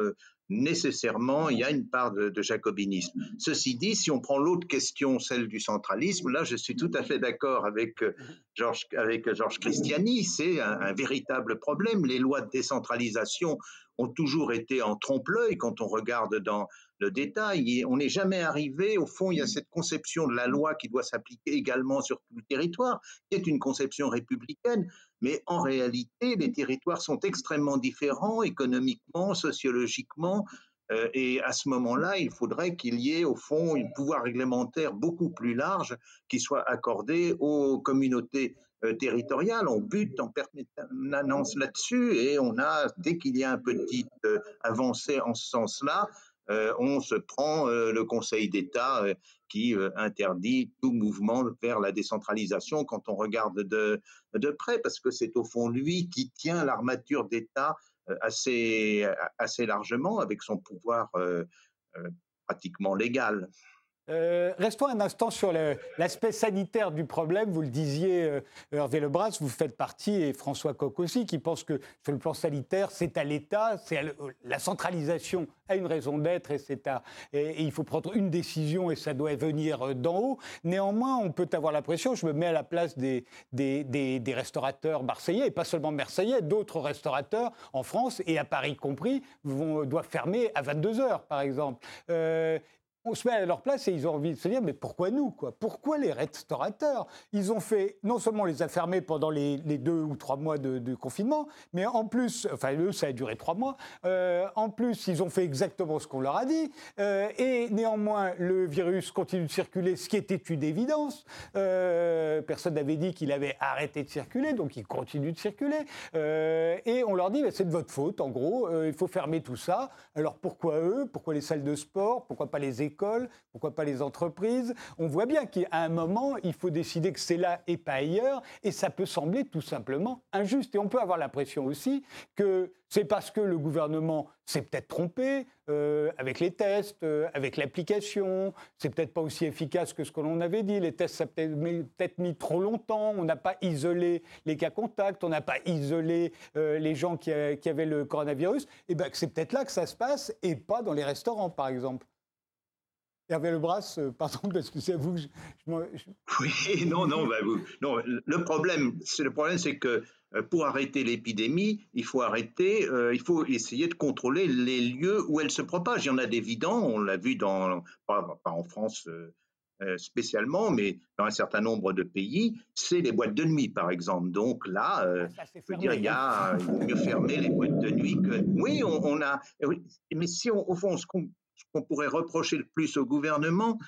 nécessairement, il y a une part de, jacobinisme. Ceci dit, si on prend l'autre question, celle du centralisme, là, je suis tout à fait d'accord avec euh, Georges avec Georges Christiani. C'est un, véritable problème. Les lois de décentralisation ont toujours été en trompe-l'œil quand on regarde dans le détail. on n'est jamais arrivé, au fond, il y a cette conception de la loi qui doit s'appliquer également sur tout le territoire, qui est une conception républicaine, mais en réalité, les territoires sont extrêmement différents économiquement, sociologiquement, euh, et à ce moment-là, il faudrait qu'il y ait au fond un pouvoir réglementaire beaucoup plus large qui soit accordé aux communautés euh, territoriales. On bute en permanence là-dessus et on a, dès qu'il y a un petit euh, avancée en ce sens-là, euh, on se prend le Conseil d'État qui interdit tout mouvement vers la décentralisation quand on regarde de, de près, parce que c'est au fond lui qui tient l'armature d'État assez, assez largement avec son pouvoir pratiquement légal. Euh, restons un instant sur l'aspect sanitaire du problème. Vous le disiez, euh, Hervé Lebras, vous faites partie, et François Coq aussi, qui pense que sur le plan sanitaire, c'est à l'État, c'est la centralisation a une raison d'être et, il faut prendre une décision et ça doit venir euh, d'en haut. Néanmoins, on peut avoir l'impression, je me mets à la place des, restaurateurs marseillais, et pas seulement marseillais, d'autres restaurateurs en France et à Paris compris, doivent fermer à 22 heures, par exemple on se met à leur place et ils ont envie de se dire mais pourquoi nous quoi? Pourquoi les restaurateurs? Ils ont fait non seulement les a fermés pendant les, deux ou trois mois de, confinement, mais en plus, enfin eux ça a duré trois mois. Euh, en plus, ils ont fait exactement ce qu'on leur a dit euh, et néanmoins le virus continue de circuler, ce qui était une évidence. Euh, personne n'avait dit qu'il avait arrêté de circuler, donc il continue de circuler. et on leur dit c'est de votre faute en gros, il faut fermer tout ça. Alors pourquoi eux? Pourquoi les salles de sport? Pourquoi pas les écoles pourquoi pas les entreprises On voit bien qu'à un moment, il faut décider que c'est là et pas ailleurs, et ça peut sembler tout simplement injuste. Et on peut avoir l'impression aussi que c'est parce que le gouvernement s'est peut-être trompé euh, avec les tests, euh, avec l'application. C'est peut-être pas aussi efficace que ce que l'on avait dit. Les tests, ça a peut-être mis trop longtemps. On n'a pas isolé les cas contacts. On n'a pas isolé euh, les gens qui, qui, avaient le coronavirus. Et ben, c'est peut-être là que ça se passe et pas dans les restaurants, par exemple. Hervé Lebras, euh, pardon, parce que c'est à vous que je, Oui, non, non, bah, vous, non. Le problème, c'est le problème, c'est que euh, pour arrêter l'épidémie, il faut arrêter, euh, il faut essayer de contrôler les lieux où elle se propage. Il y en a d'évidents, on l'a vu dans, pas, en France spécialement, mais dans un certain nombre de pays, c'est les boîtes de nuit, par exemple. Donc là, ah, je veux dire, il y a, il vaut mieux fermer les boîtes de nuit que. Oui, on, a. Mais si on, au fond, ce qu'on ce qu'on pourrait reprocher le plus au gouvernement,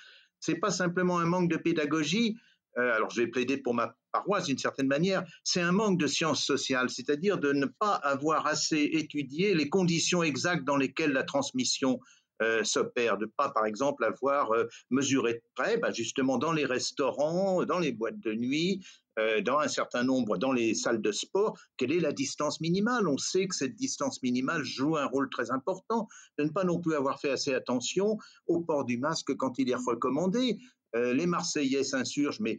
c'est pas simplement un manque de pédagogie. Euh, alors, je vais plaider pour ma paroisse d'une certaine manière. C'est un manque de sciences sociales, c'est-à-dire de ne pas avoir assez étudié les conditions exactes dans lesquelles la transmission euh, s'opère, de pas par exemple avoir euh, mesuré de près, bah, justement dans les restaurants, dans les boîtes de nuit, euh, dans un certain nombre, dans les salles de sport, quelle est la distance minimale? On sait que cette distance minimale joue un rôle très important, de ne pas non plus avoir fait assez attention au port du masque quand il est recommandé. les Marseillais s'insurgent, mais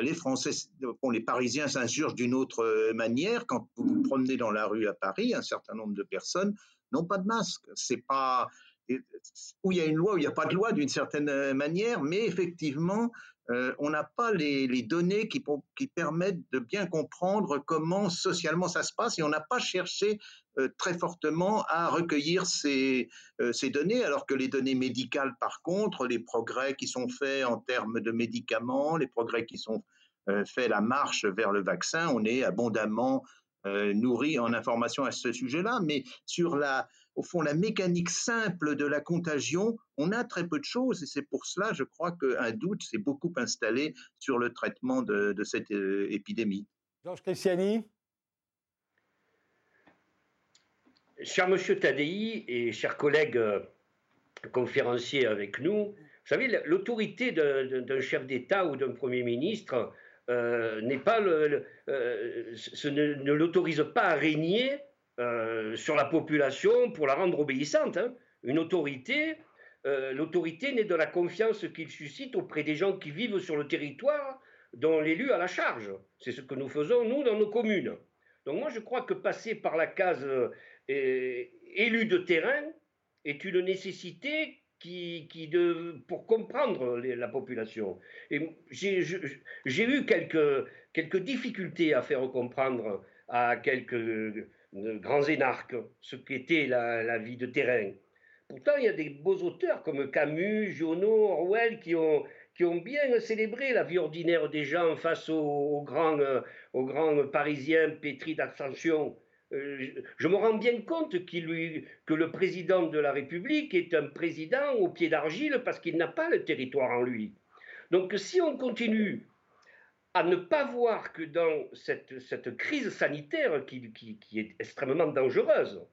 les Français, bon, les Parisiens s'insurgent d'une autre manière. Quand vous vous promenez dans la rue à Paris, un certain nombre de personnes n'ont pas de masque. C'est pas, où il y a une loi, où il n'y a pas de loi d'une certaine euh, manière, mais effectivement, euh, on n'a pas les, données qui, permettent de bien comprendre comment socialement ça se passe et on n'a pas cherché euh, très fortement à recueillir ces, ces, données, alors que les données médicales, par contre, les progrès qui sont faits en termes de médicaments, les progrès qui sont faits, la marche vers le vaccin, on est abondamment nourri en informations à ce sujet-là, mais sur la, au fond, la mécanique simple de la contagion, on a très peu de choses et c'est pour cela, je crois, qu'un doute s'est beaucoup installé sur le traitement de, cette euh, épidémie. Georges Christiani Cher Monsieur Tadei et chers collègues euh, conférenciers avec nous, vous savez, l'autorité d'un chef d'État ou d'un Premier ministre euh, n'est pas le, ne l'autorise pas à régner euh, sur la population pour la rendre obéissante. Hein. Une autorité, euh, l'autorité naît de la confiance qu'il suscite auprès des gens qui vivent sur le territoire dont l'élu a la charge. C'est ce que nous faisons, nous, dans nos communes. Donc moi, je crois que passer par la case euh, élu de terrain est une nécessité qui, pour comprendre la population. Et j'ai eu quelques, quelques difficultés à faire comprendre à quelques euh, grands énarques ce qu'était la, la vie de terrain. Pourtant, il y a des beaux auteurs comme Camus, Giono, Orwell qui ont, bien célébré la vie ordinaire des gens face aux, grands, aux grands Parisiens pétris d'ascension. Euh, je me rends bien compte que le président de la République est un président au pied d'argile parce qu'il n'a pas le territoire en lui. Donc si on continue à ne pas voir que dans cette, crise sanitaire qui, est extrêmement dangereuse,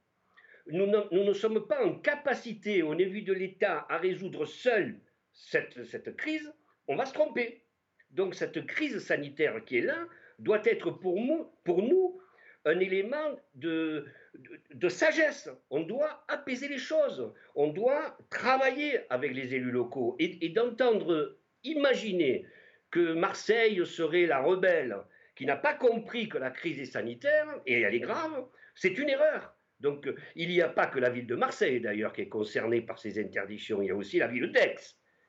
nous ne, sommes pas en capacité au niveau de l'État à résoudre seul cette, crise, on va se tromper. Donc cette crise sanitaire qui est là doit être pour nous, un élément de, sagesse. On doit apaiser les choses. On doit travailler avec les élus locaux et, d'entendre imaginer que Marseille serait la rebelle qui n'a pas compris que la crise est sanitaire et elle est grave, c'est une erreur. Donc il n'y a pas que la ville de Marseille d'ailleurs qui est concernée par ces interdictions, il y a aussi la ville d'Aix.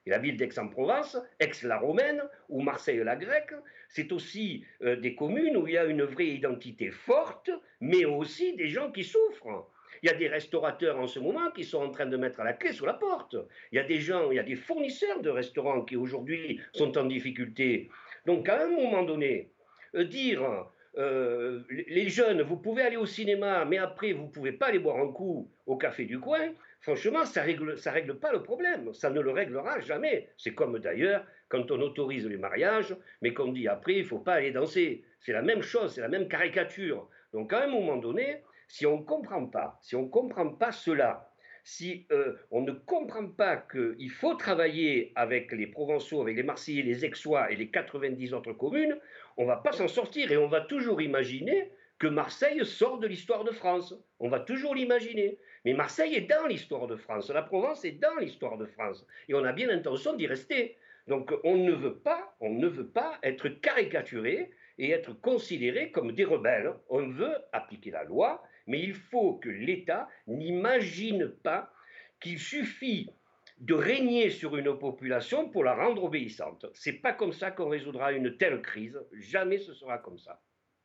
Et la ville d'Aix-en-Provence, Aix-la-Romaine ou Marseille-la-Grecque, c'est aussi euh, des communes où il y a une vraie identité forte, mais aussi des gens qui souffrent. Il y a des restaurateurs en ce moment qui sont en train de mettre la clé sur la porte. Il y a des gens, il y a des fournisseurs de restaurants qui aujourd'hui sont en difficulté. Donc à un moment donné, euh, dire euh, les jeunes, vous pouvez aller au cinéma, mais après vous ne pouvez pas aller boire un coup au café du coin, franchement, ça ne règle, ça règle pas le problème. Ça ne le réglera jamais. C'est comme d'ailleurs quand on autorise les mariages, mais qu'on dit après, il ne faut pas aller danser. C'est la même chose, c'est la même caricature. Donc à un moment donné, si on ne comprend pas, si on comprend pas cela, si euh, on ne comprend pas qu'il faut travailler avec les Provençaux, avec les Marseillais, les Aixois et les 90 autres communes, on ne va pas s'en sortir et on va toujours imaginer que Marseille sort de l'histoire de France. On va toujours l'imaginer. Mais Marseille est dans l'histoire de France, la Provence est dans l'histoire de France, et on a bien l'intention d'y rester. Donc on ne veut pas, on ne veut pas être caricaturé et être considéré comme des rebelles. On veut appliquer la loi, mais il faut que l'État n'imagine pas qu'il suffit de régner sur une population pour la rendre obéissante. C'est pas comme ça qu'on résoudra une telle crise. Jamais ce sera comme ça.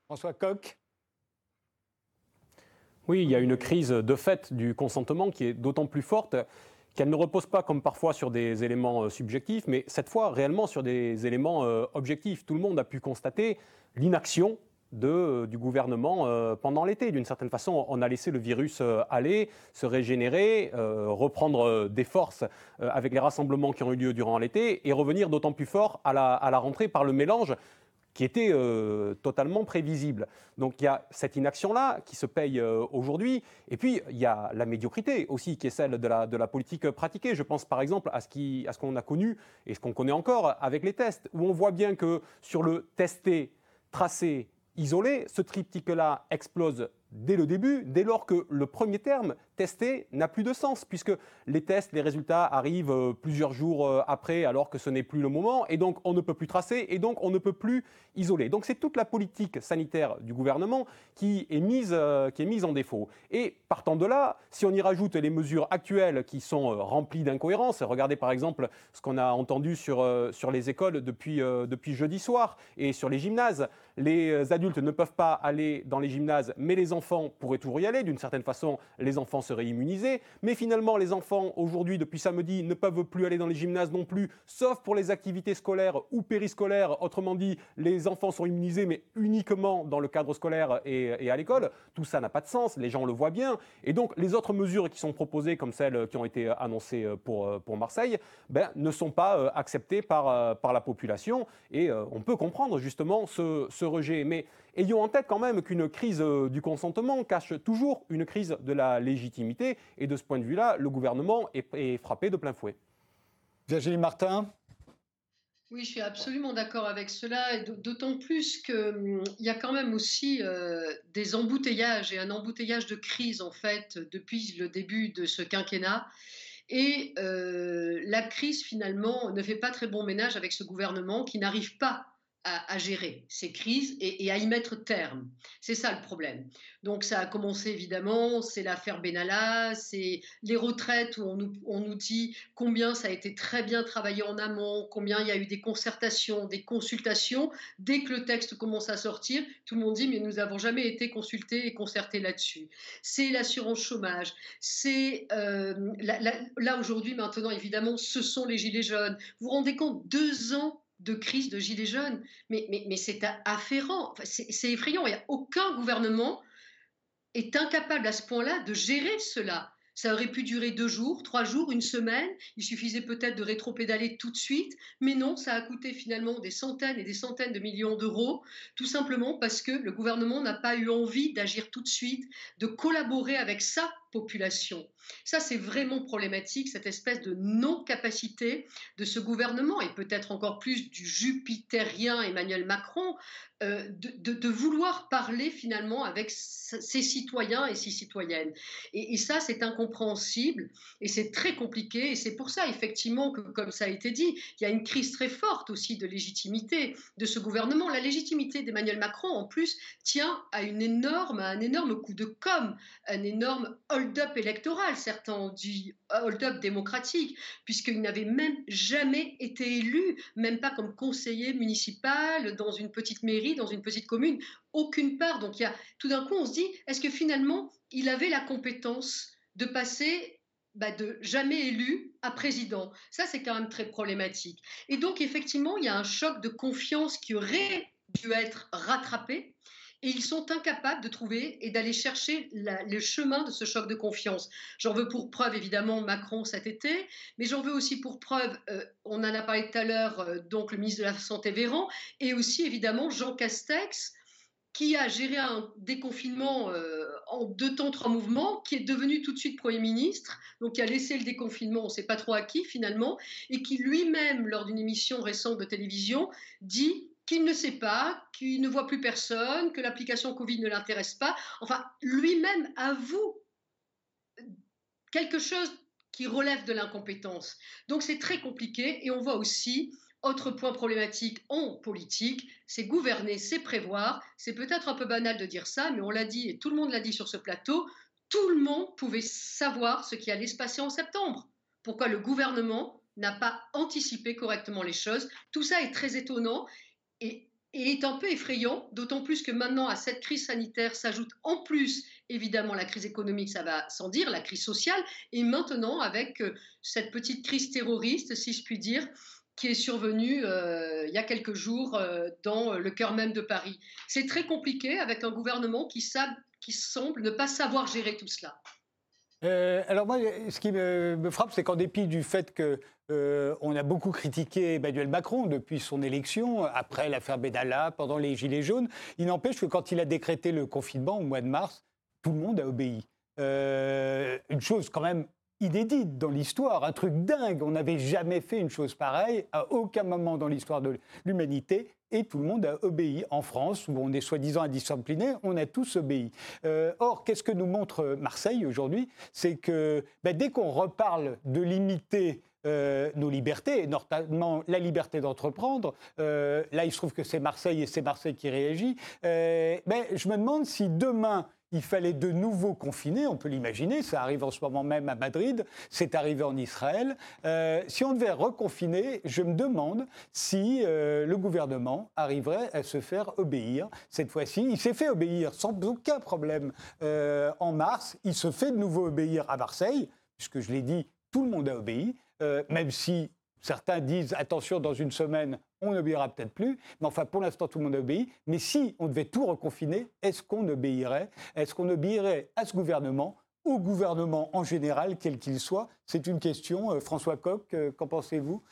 François Coq. Oui, il y a une crise de fait du consentement qui est d'autant plus forte qu'elle ne repose pas comme parfois sur des éléments euh, subjectifs, mais cette fois réellement sur des éléments euh, objectifs. Tout le monde a pu constater l'inaction euh, du gouvernement pendant l'été. D'une certaine façon, on a laissé le virus aller, se régénérer, reprendre des forces avec les rassemblements qui ont eu lieu durant l'été et revenir d'autant plus fort à la rentrée par le mélange qui était euh, totalement prévisible. Donc il y a cette inaction-là qui se paye euh, aujourd'hui, et puis il y a la médiocrité aussi qui est celle de la, politique pratiquée. Je pense par exemple à ce, qu'on a connu et ce qu'on connaît encore avec les tests, où on voit bien que sur le testé, tracé, isolé, ce triptyque-là explose dès le début, dès lors que le premier terme testé n'a plus de sens, puisque les tests, les résultats arrivent euh, plusieurs jours euh, après, alors que ce n'est plus le moment, et donc on ne peut plus tracer, et donc on ne peut plus isoler. Donc c'est toute la politique sanitaire du gouvernement qui est mise, euh, qui est mise en défaut. Et partant de là, si on y rajoute les mesures actuelles qui sont remplies d'incohérences, regardez par exemple ce qu'on a entendu sur, sur les écoles depuis, depuis jeudi soir et sur les gymnases. Les adultes ne peuvent pas aller dans les gymnases, mais les enfants pourraient toujours y aller. D'une certaine façon, les enfants seraient immunisés. Mais finalement, les enfants, aujourd'hui, depuis samedi, ne peuvent plus aller dans les gymnases non plus, sauf pour les activités scolaires ou périscolaires. Autrement dit, les enfants sont immunisés, mais uniquement dans le cadre scolaire et, à l'école. Tout ça n'a pas de sens, les gens le voient bien. Et donc, les autres mesures qui sont proposées, comme celles qui ont été annoncées pour, Marseille, ben, ne sont pas euh, acceptées par, euh, par la population. Et euh, on peut comprendre justement ce, ce rejet. Mais ayons en tête quand même qu'une crise du consentement cache toujours une crise de la légitimité et de ce point de vue-là, le gouvernement est, frappé de plein fouet. Virginie Martin oui, je suis absolument d'accord avec cela, d'autant plus qu'il hum, y a quand même aussi euh, des embouteillages et un embouteillage de crise en fait depuis le début de ce quinquennat. Et euh, la crise finalement ne fait pas très bon ménage avec ce gouvernement qui n'arrive pas à, gérer ces crises et, à y mettre terme. C'est ça le problème. Donc ça a commencé évidemment, c'est l'affaire Benalla, c'est les retraites où on nous, dit combien ça a été très bien travaillé en amont, combien il y a eu des concertations, des consultations. Dès que le texte commence à sortir, tout le monde dit mais nous n'avons jamais été consultés et concertés là-dessus. C'est l'assurance chômage, c'est euh, là aujourd'hui maintenant évidemment ce sont les gilets jaunes. Vous vous rendez compte, deux ans de crise de gilets jaunes. Mais, c'est afférent, c'est effrayant. Il n'y a aucun gouvernement est incapable à ce point-là de gérer cela. Ça aurait pu durer deux jours, trois jours, une semaine. Il suffisait peut-être de rétropédaler tout de suite. Mais non, ça a coûté finalement des centaines et des centaines de millions d'euros, tout simplement parce que le gouvernement n'a pas eu envie d'agir tout de suite, de collaborer avec sa population. Ça, c'est vraiment problématique, cette espèce de non-capacité de ce gouvernement, et peut-être encore plus du jupitérien Emmanuel Macron, euh, de, vouloir parler finalement avec ses citoyens et ses citoyennes. Et, ça, c'est incompréhensible et c'est très compliqué. Et c'est pour ça, effectivement, que, comme ça a été dit, il y a une crise très forte aussi de légitimité de ce gouvernement. La légitimité d'Emmanuel Macron, en plus, tient à, énorme, à un énorme coup de com', un énorme hold-up électoral, certains ont dit hold-up démocratique, puisqu'il n'avait même jamais été élu, même pas comme conseiller municipal dans une petite mairie, dans une petite commune, aucune part. Donc il y a, tout d'un coup, on se dit, est-ce que finalement, il avait la compétence de passer bah, de jamais élu à président? Ça, c'est quand même très problématique. Et donc, effectivement, il y a un choc de confiance qui aurait dû être rattrapé et ils sont incapables de trouver et d'aller chercher le chemin de ce choc de confiance. J'en veux pour preuve évidemment Macron cet été, mais j'en veux aussi pour preuve, euh, on en a parlé tout à l'heure, euh, donc le ministre de la Santé Véran, et aussi évidemment Jean Castex, qui a géré un déconfinement euh, en deux temps, trois mouvements, qui est devenu tout de suite Premier ministre, donc qui a laissé le déconfinement, on ne sait pas trop à qui finalement, et qui lui-même, lors d'une émission récente de télévision, dit qu'il ne sait pas, qu'il ne voit plus personne, que l'application Covid ne l'intéresse pas. Enfin, lui-même avoue quelque chose qui relève de l'incompétence. Donc c'est très compliqué et on voit aussi, autre point problématique en politique, c'est gouverner, c'est prévoir. C'est peut-être un peu banal de dire ça, mais on l'a dit et tout le monde l'a dit sur ce plateau, tout le monde pouvait savoir ce qui allait se passer en septembre. Pourquoi le gouvernement n'a pas anticipé correctement les choses Tout ça est très étonnant et, est un peu effrayant, d'autant plus que maintenant, à cette crise sanitaire s'ajoute en plus, évidemment, la crise économique, ça va sans dire, la crise sociale, et maintenant, avec euh, cette petite crise terroriste, si je puis dire, qui est survenue euh, il y a quelques jours euh, dans le cœur même de Paris. C'est très compliqué avec un gouvernement qui semble ne pas savoir gérer tout cela. Alors moi, ce qui me frappe, c'est qu'en dépit du fait que euh, on a beaucoup critiqué Emmanuel Macron depuis son élection, après l'affaire Bédala, pendant les Gilets jaunes. Il n'empêche que quand il a décrété le confinement au mois de mars, tout le monde a obéi. Euh, une chose quand même inédite dans l'histoire, un truc dingue. On n'avait jamais fait une chose pareille à aucun moment dans l'histoire de l'humanité. Et tout le monde a obéi. En France, où on est soi-disant indiscipliné, on a tous obéi. Euh, or, qu'est-ce que nous montre Marseille aujourd'hui? C'est que ben, dès qu'on reparle de limiter euh, nos libertés, et notamment la liberté d'entreprendre. Euh, là, il se trouve que c'est Marseille et c'est Marseille qui réagit. Mais je me demande si demain, il fallait de nouveau confiner, on peut l'imaginer, ça arrive en ce moment même à Madrid, c'est arrivé en Israël. si on devait reconfiner, je me demande si le gouvernement arriverait à se faire obéir. Cette fois-ci, il s'est fait obéir sans aucun problème en mars, il se fait de nouveau obéir à Marseille, puisque je l'ai dit, tout le monde a obéi. Euh, même si certains disent attention, dans une semaine, on n'obéira peut-être plus. Mais enfin, pour l'instant, tout le monde obéit. Mais si on devait tout reconfiner, est-ce qu'on obéirait? Est-ce qu'on obéirait à ce gouvernement au gouvernement en général, quel qu'il soit? C'est une question. Euh, François Coq, euh, qu'en pensez-vous?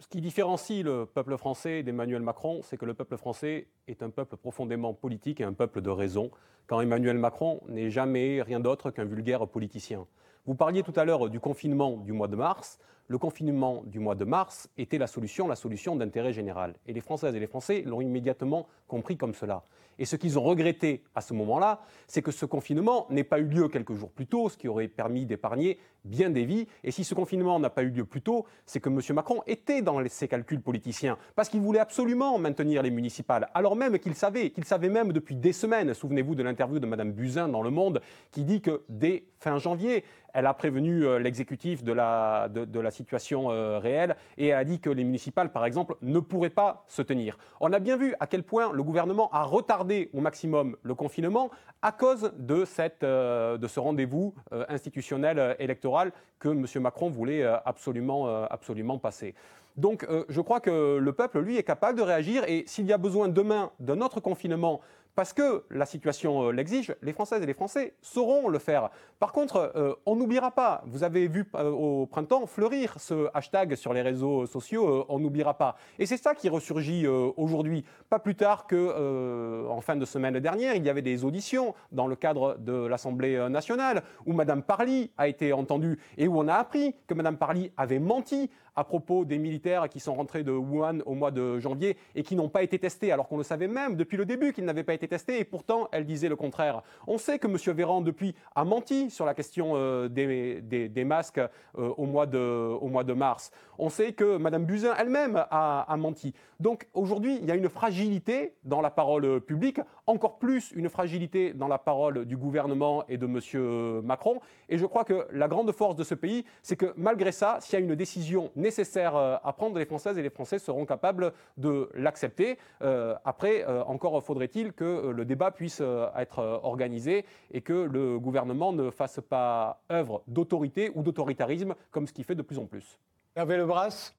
Ce qui différencie le peuple français d'Emmanuel Macron, c'est que le peuple français est un peuple profondément politique et un peuple de raison, quand Emmanuel Macron n'est jamais rien d'autre qu'un vulgaire politicien. Vous parliez tout à l'heure du confinement du mois de mars. Le confinement du mois de mars était la solution, la solution d'intérêt général. Et les Françaises et les Français l'ont immédiatement compris comme cela. Et ce qu'ils ont regretté à ce moment-là, c'est que ce confinement n'ait pas eu lieu quelques jours plus tôt, ce qui aurait permis d'épargner bien des vies. Et si ce confinement n'a pas eu lieu plus tôt, c'est que M. Macron était dans ses calculs politiciens, parce qu'il voulait absolument maintenir les municipales, alors même qu'il savait, qu'il savait même depuis des semaines, souvenez-vous de l'interview de Mme Buzyn dans Le Monde, qui dit que dès fin janvier, elle a prévenu euh, l'exécutif de la, situation euh, réelle et elle a dit que les municipales, par exemple, ne pourraient pas se tenir. On a bien vu à quel point le gouvernement a retardé au maximum le confinement à cause de, euh, ce rendez-vous institutionnel électoral que M. Macron voulait absolument, absolument passer. Donc je crois que le peuple, lui, est capable de réagir et s'il y a besoin demain d'un autre confinement parce que la situation euh, l'exige, les Françaises et les Français sauront le faire. Par contre, euh, on n'oubliera pas, vous avez vu euh, au printemps fleurir ce hashtag sur les réseaux sociaux, on n'oubliera pas. Et c'est ça qui ressurgit aujourd'hui, pas plus tard que en fin de semaine dernière, il y avait des auditions dans le cadre de l'Assemblée nationale où Madame Parly a été entendue et où on a appris que Madame Parly avait menti à propos des militaires qui sont rentrés de Wuhan au mois de janvier et qui n'ont pas été testés, alors qu'on le savait même depuis le début qu'ils n'avaient pas été testés, et pourtant elle disait le contraire. On sait que M. Véran, depuis, a menti sur la question euh, des, masques euh, au, mois de, mars. On sait que Mme Buzyn elle-même a, a menti. Donc aujourd'hui, il y a une fragilité dans la parole publique, encore plus une fragilité dans la parole du gouvernement et de M. Macron. Et je crois que la grande force de ce pays, c'est que malgré ça, s'il y a une décision nécessaire, nécessaire euh, à prendre, les Françaises et les Français seront capables de l'accepter. Euh, après, euh, encore faudrait-il que le débat puisse être organisé et que le gouvernement ne fasse pas œuvre d'autorité ou d'autoritarisme comme ce qu'il fait de plus en plus. Hervé Lebras?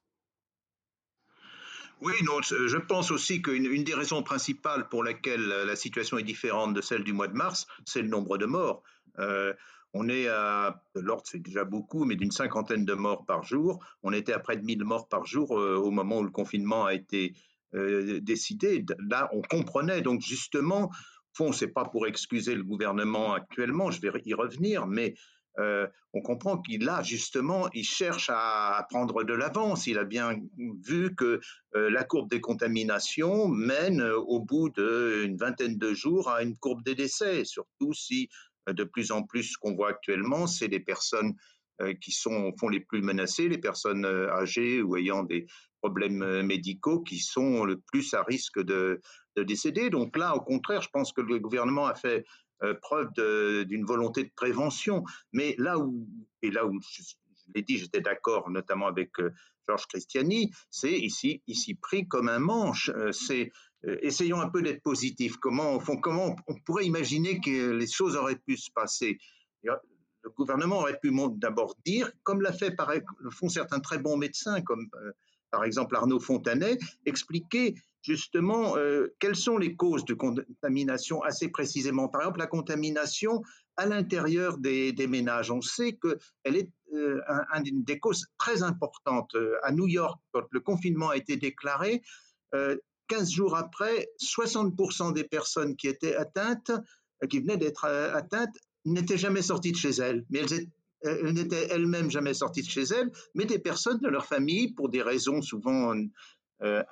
Oui, non, je pense aussi qu'une des raisons principales pour laquelle la situation est différente de celle du mois de mars, c'est le nombre de morts. On est à, l'ordre c'est déjà beaucoup, mais d'une cinquantaine de morts par jour. On était à près de 1000 morts par jour euh, au moment où le confinement a été euh, décidé. Là, on comprenait donc justement, fond, c'est pas pour excuser le gouvernement actuellement, je vais y revenir, mais euh, on comprend qu'il a justement, il cherche à, prendre de l'avance. Il a bien vu que la courbe des contaminations mène au bout d'une vingtaine de jours à une courbe des décès, surtout si de plus en plus, ce qu'on voit actuellement, c'est les personnes euh, qui sont font les plus menacées, les personnes euh, âgées ou ayant des problèmes euh, médicaux qui sont le plus à risque de, décéder. Donc là, au contraire, je pense que le gouvernement a fait preuve d'une volonté de prévention. Mais là où, et là où je, l'ai dit, j'étais d'accord notamment avec Georges Christiani, c'est ici, ici pris comme un manche. c'est euh, essayons un peu d'être positifs. Comment, comment on pourrait imaginer que les choses auraient pu se passer? Le gouvernement aurait pu d'abord dire, comme l'a fait, le font certains très bons médecins, comme euh, par exemple Arnaud Fontanet, expliquer justement euh, quelles sont les causes de contamination assez précisément. Par exemple, la contamination à l'intérieur des, ménages. On sait qu'elle est une des causes très importantes. À New York, quand le confinement a été déclaré, 15 jours après, 60% des personnes qui étaient atteintes, euh, qui venaient d'être euh, atteintes, n'étaient jamais sorties de chez elles. Mais elles, euh, n'étaient elles-mêmes jamais sorties de chez elles, mais des personnes de leur famille, pour des raisons souvent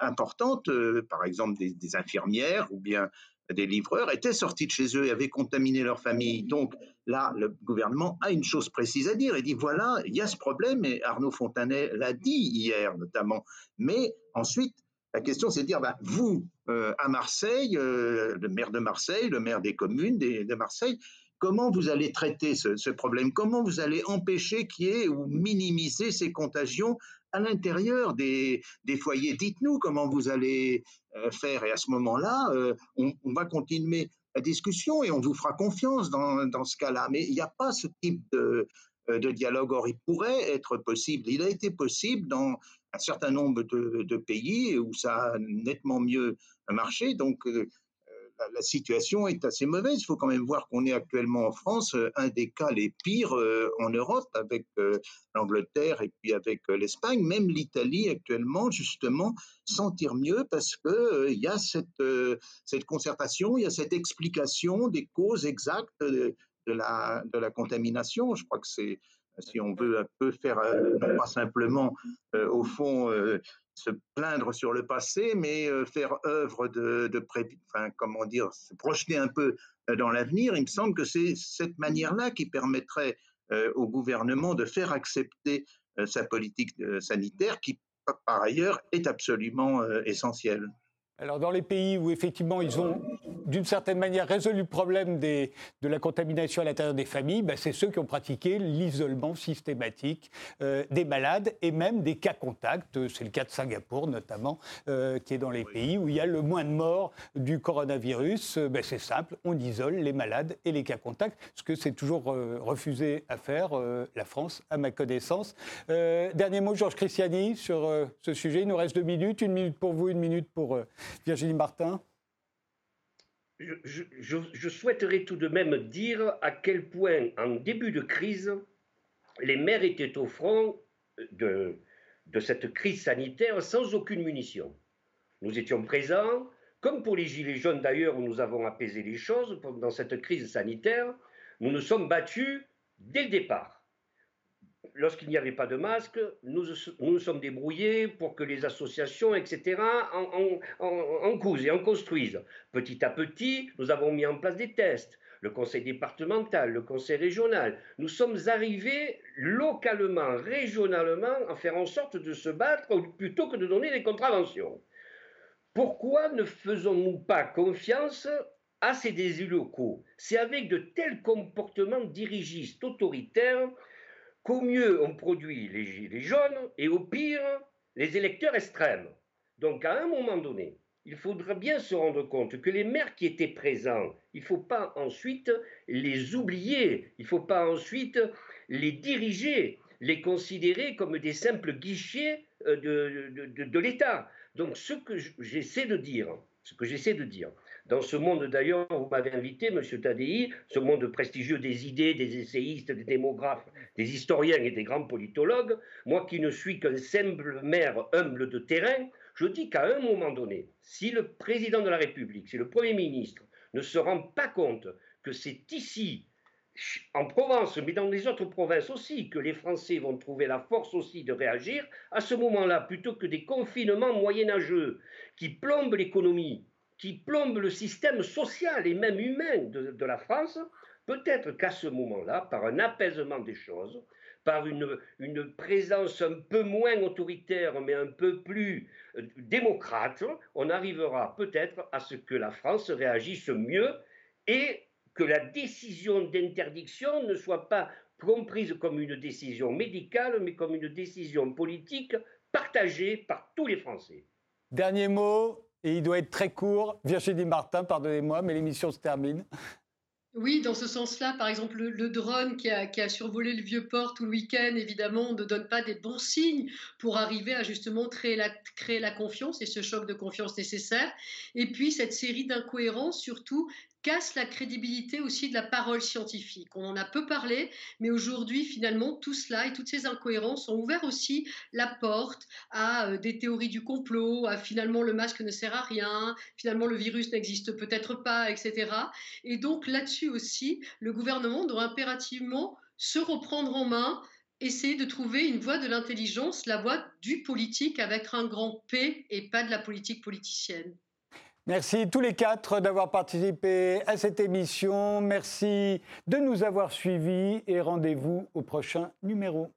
importantes, par exemple des, des, infirmières ou bien des livreurs, étaient sortis de chez eux et avaient contaminé leur famille. Donc là, le gouvernement a une chose précise à dire. Il dit voilà, il y a ce problème, et Arnaud Fontanet l'a dit hier notamment. Mais ensuite, la question, c'est de dire, bah, vous, euh, à Marseille, euh, le maire de Marseille, le maire des communes de Marseille, comment vous allez traiter ce, problème? Comment vous allez empêcher qu'il y ait ou minimiser ces contagions à l'intérieur des, foyers? Dites-nous comment vous allez euh, faire. Et à ce moment-là, on, va continuer la discussion et on vous fera confiance dans, ce cas-là. Mais il n'y a pas ce type de, de dialogue. Or, il pourrait être possible. Il a été possible dans un certain nombre de, pays où ça a nettement mieux marché. Donc, euh, la, situation est assez mauvaise. Il faut quand même voir qu'on est actuellement en France euh, un des cas les pires euh, en Europe avec l'Angleterre et puis avec l'Espagne. Même l'Italie actuellement, justement, s'en tire mieux parce qu'il il y a cette concertation, il y a cette explication des causes exactes de, la, de la contamination. Je crois que c'est si on veut un peu faire, euh, pas simplement euh, au fond se plaindre sur le passé, mais faire œuvre de, de enfin, comment dire, se projeter un peu dans l'avenir. Il me semble que c'est cette manière-là qui permettrait au gouvernement de faire accepter sa politique sanitaire, qui par ailleurs est absolument essentielle. Alors dans les pays où effectivement ils ont d'une certaine manière résolu le problème de la contamination à l'intérieur des familles, ben, c'est ceux qui ont pratiqué l'isolement systématique euh, des malades et même des cas contacts. C'est le cas de Singapour notamment, euh, qui est dans les pays où il y a le moins de morts du coronavirus. Ben, c'est simple, on isole les malades et les cas contacts, ce que c'est toujours euh, refusé à faire la France, à ma connaissance. dernier mot, Georges Christiani, sur ce sujet. Il nous reste deux minutes, une minute pour vous, une minute pour Virginie Martin je, souhaiterais tout de même dire à quel point, en début de crise, les maires étaient au front de, de cette crise sanitaire sans aucune munition. Nous étions présents, comme pour les Gilets jaunes d'ailleurs, où nous avons apaisé les choses dans cette crise sanitaire, nous nous sommes battus dès le départ lorsqu'il n'y avait pas de masque, nous nous sommes débrouillés pour que les associations, etc., en, en, cousent et en construisent. Petit à petit, nous avons mis en place des tests. Le conseil départemental, le conseil régional. Nous sommes arrivés localement, régionalement, à faire en sorte de se battre plutôt que de donner des contraventions. Pourquoi ne faisons-nous pas confiance à ces élus locaux? C'est avec de tels comportements dirigistes, autoritaires, qu'au mieux on produit les gilets jaunes et au pire les électeurs extrêmes. Donc à un moment donné, il faudra bien se rendre compte que les maires qui étaient présents, il ne faut pas ensuite les oublier, il ne faut pas ensuite les diriger, les considérer comme des simples guichets euh, de, de, de l'État. Donc ce que j'essaie de dire, ce que j'essaie de dire, dans ce monde, d'ailleurs, vous m'avez invité, Monsieur Tadei, ce monde prestigieux des idées, des essayistes, des démographes, des historiens et des grands politologues, moi qui ne suis qu'un simple maire humble de terrain, je dis qu'à un moment donné, si le président de la République, si le Premier ministre ne se rend pas compte que c'est ici, en Provence, mais dans les autres provinces aussi, que les Français vont trouver la force aussi de réagir, à ce moment-là, plutôt que des confinements moyenâgeux qui plombent l'économie, qui plombe le système social et même humain de, la France, peut-être qu'à ce moment-là, par un apaisement des choses, par une, une, présence un peu moins autoritaire, mais un peu plus euh, démocrate, on arrivera peut-être à ce que la France réagisse mieux et que la décision d'interdiction ne soit pas comprise comme une décision médicale, mais comme une décision politique partagée par tous les Français. Dernier mot, et il doit être très court. Virginie Martin, pardonnez-moi, mais l'émission se termine. Oui, dans ce sens-là, par exemple, le, drone qui a, survolé le vieux port tout le week-end, évidemment, ne donne pas des bons signes pour arriver à justement créer la, créer la confiance et ce choc de confiance nécessaire. Et puis, cette série d'incohérences, surtout, casse la crédibilité aussi de la parole scientifique. On en a peu parlé, mais aujourd'hui, finalement, tout cela et toutes ces incohérences ont ouvert aussi la porte à euh, des théories du complot, à finalement le masque ne sert à rien, finalement le virus n'existe peut-être pas, etc. Et donc là-dessus aussi, le gouvernement doit impérativement se reprendre en main, essayer de trouver une voie de l'intelligence, la voie du politique avec un grand P et pas de la politique politicienne. Merci tous les quatre d'avoir participé à cette émission. Merci de nous avoir suivis et rendez-vous au prochain numéro.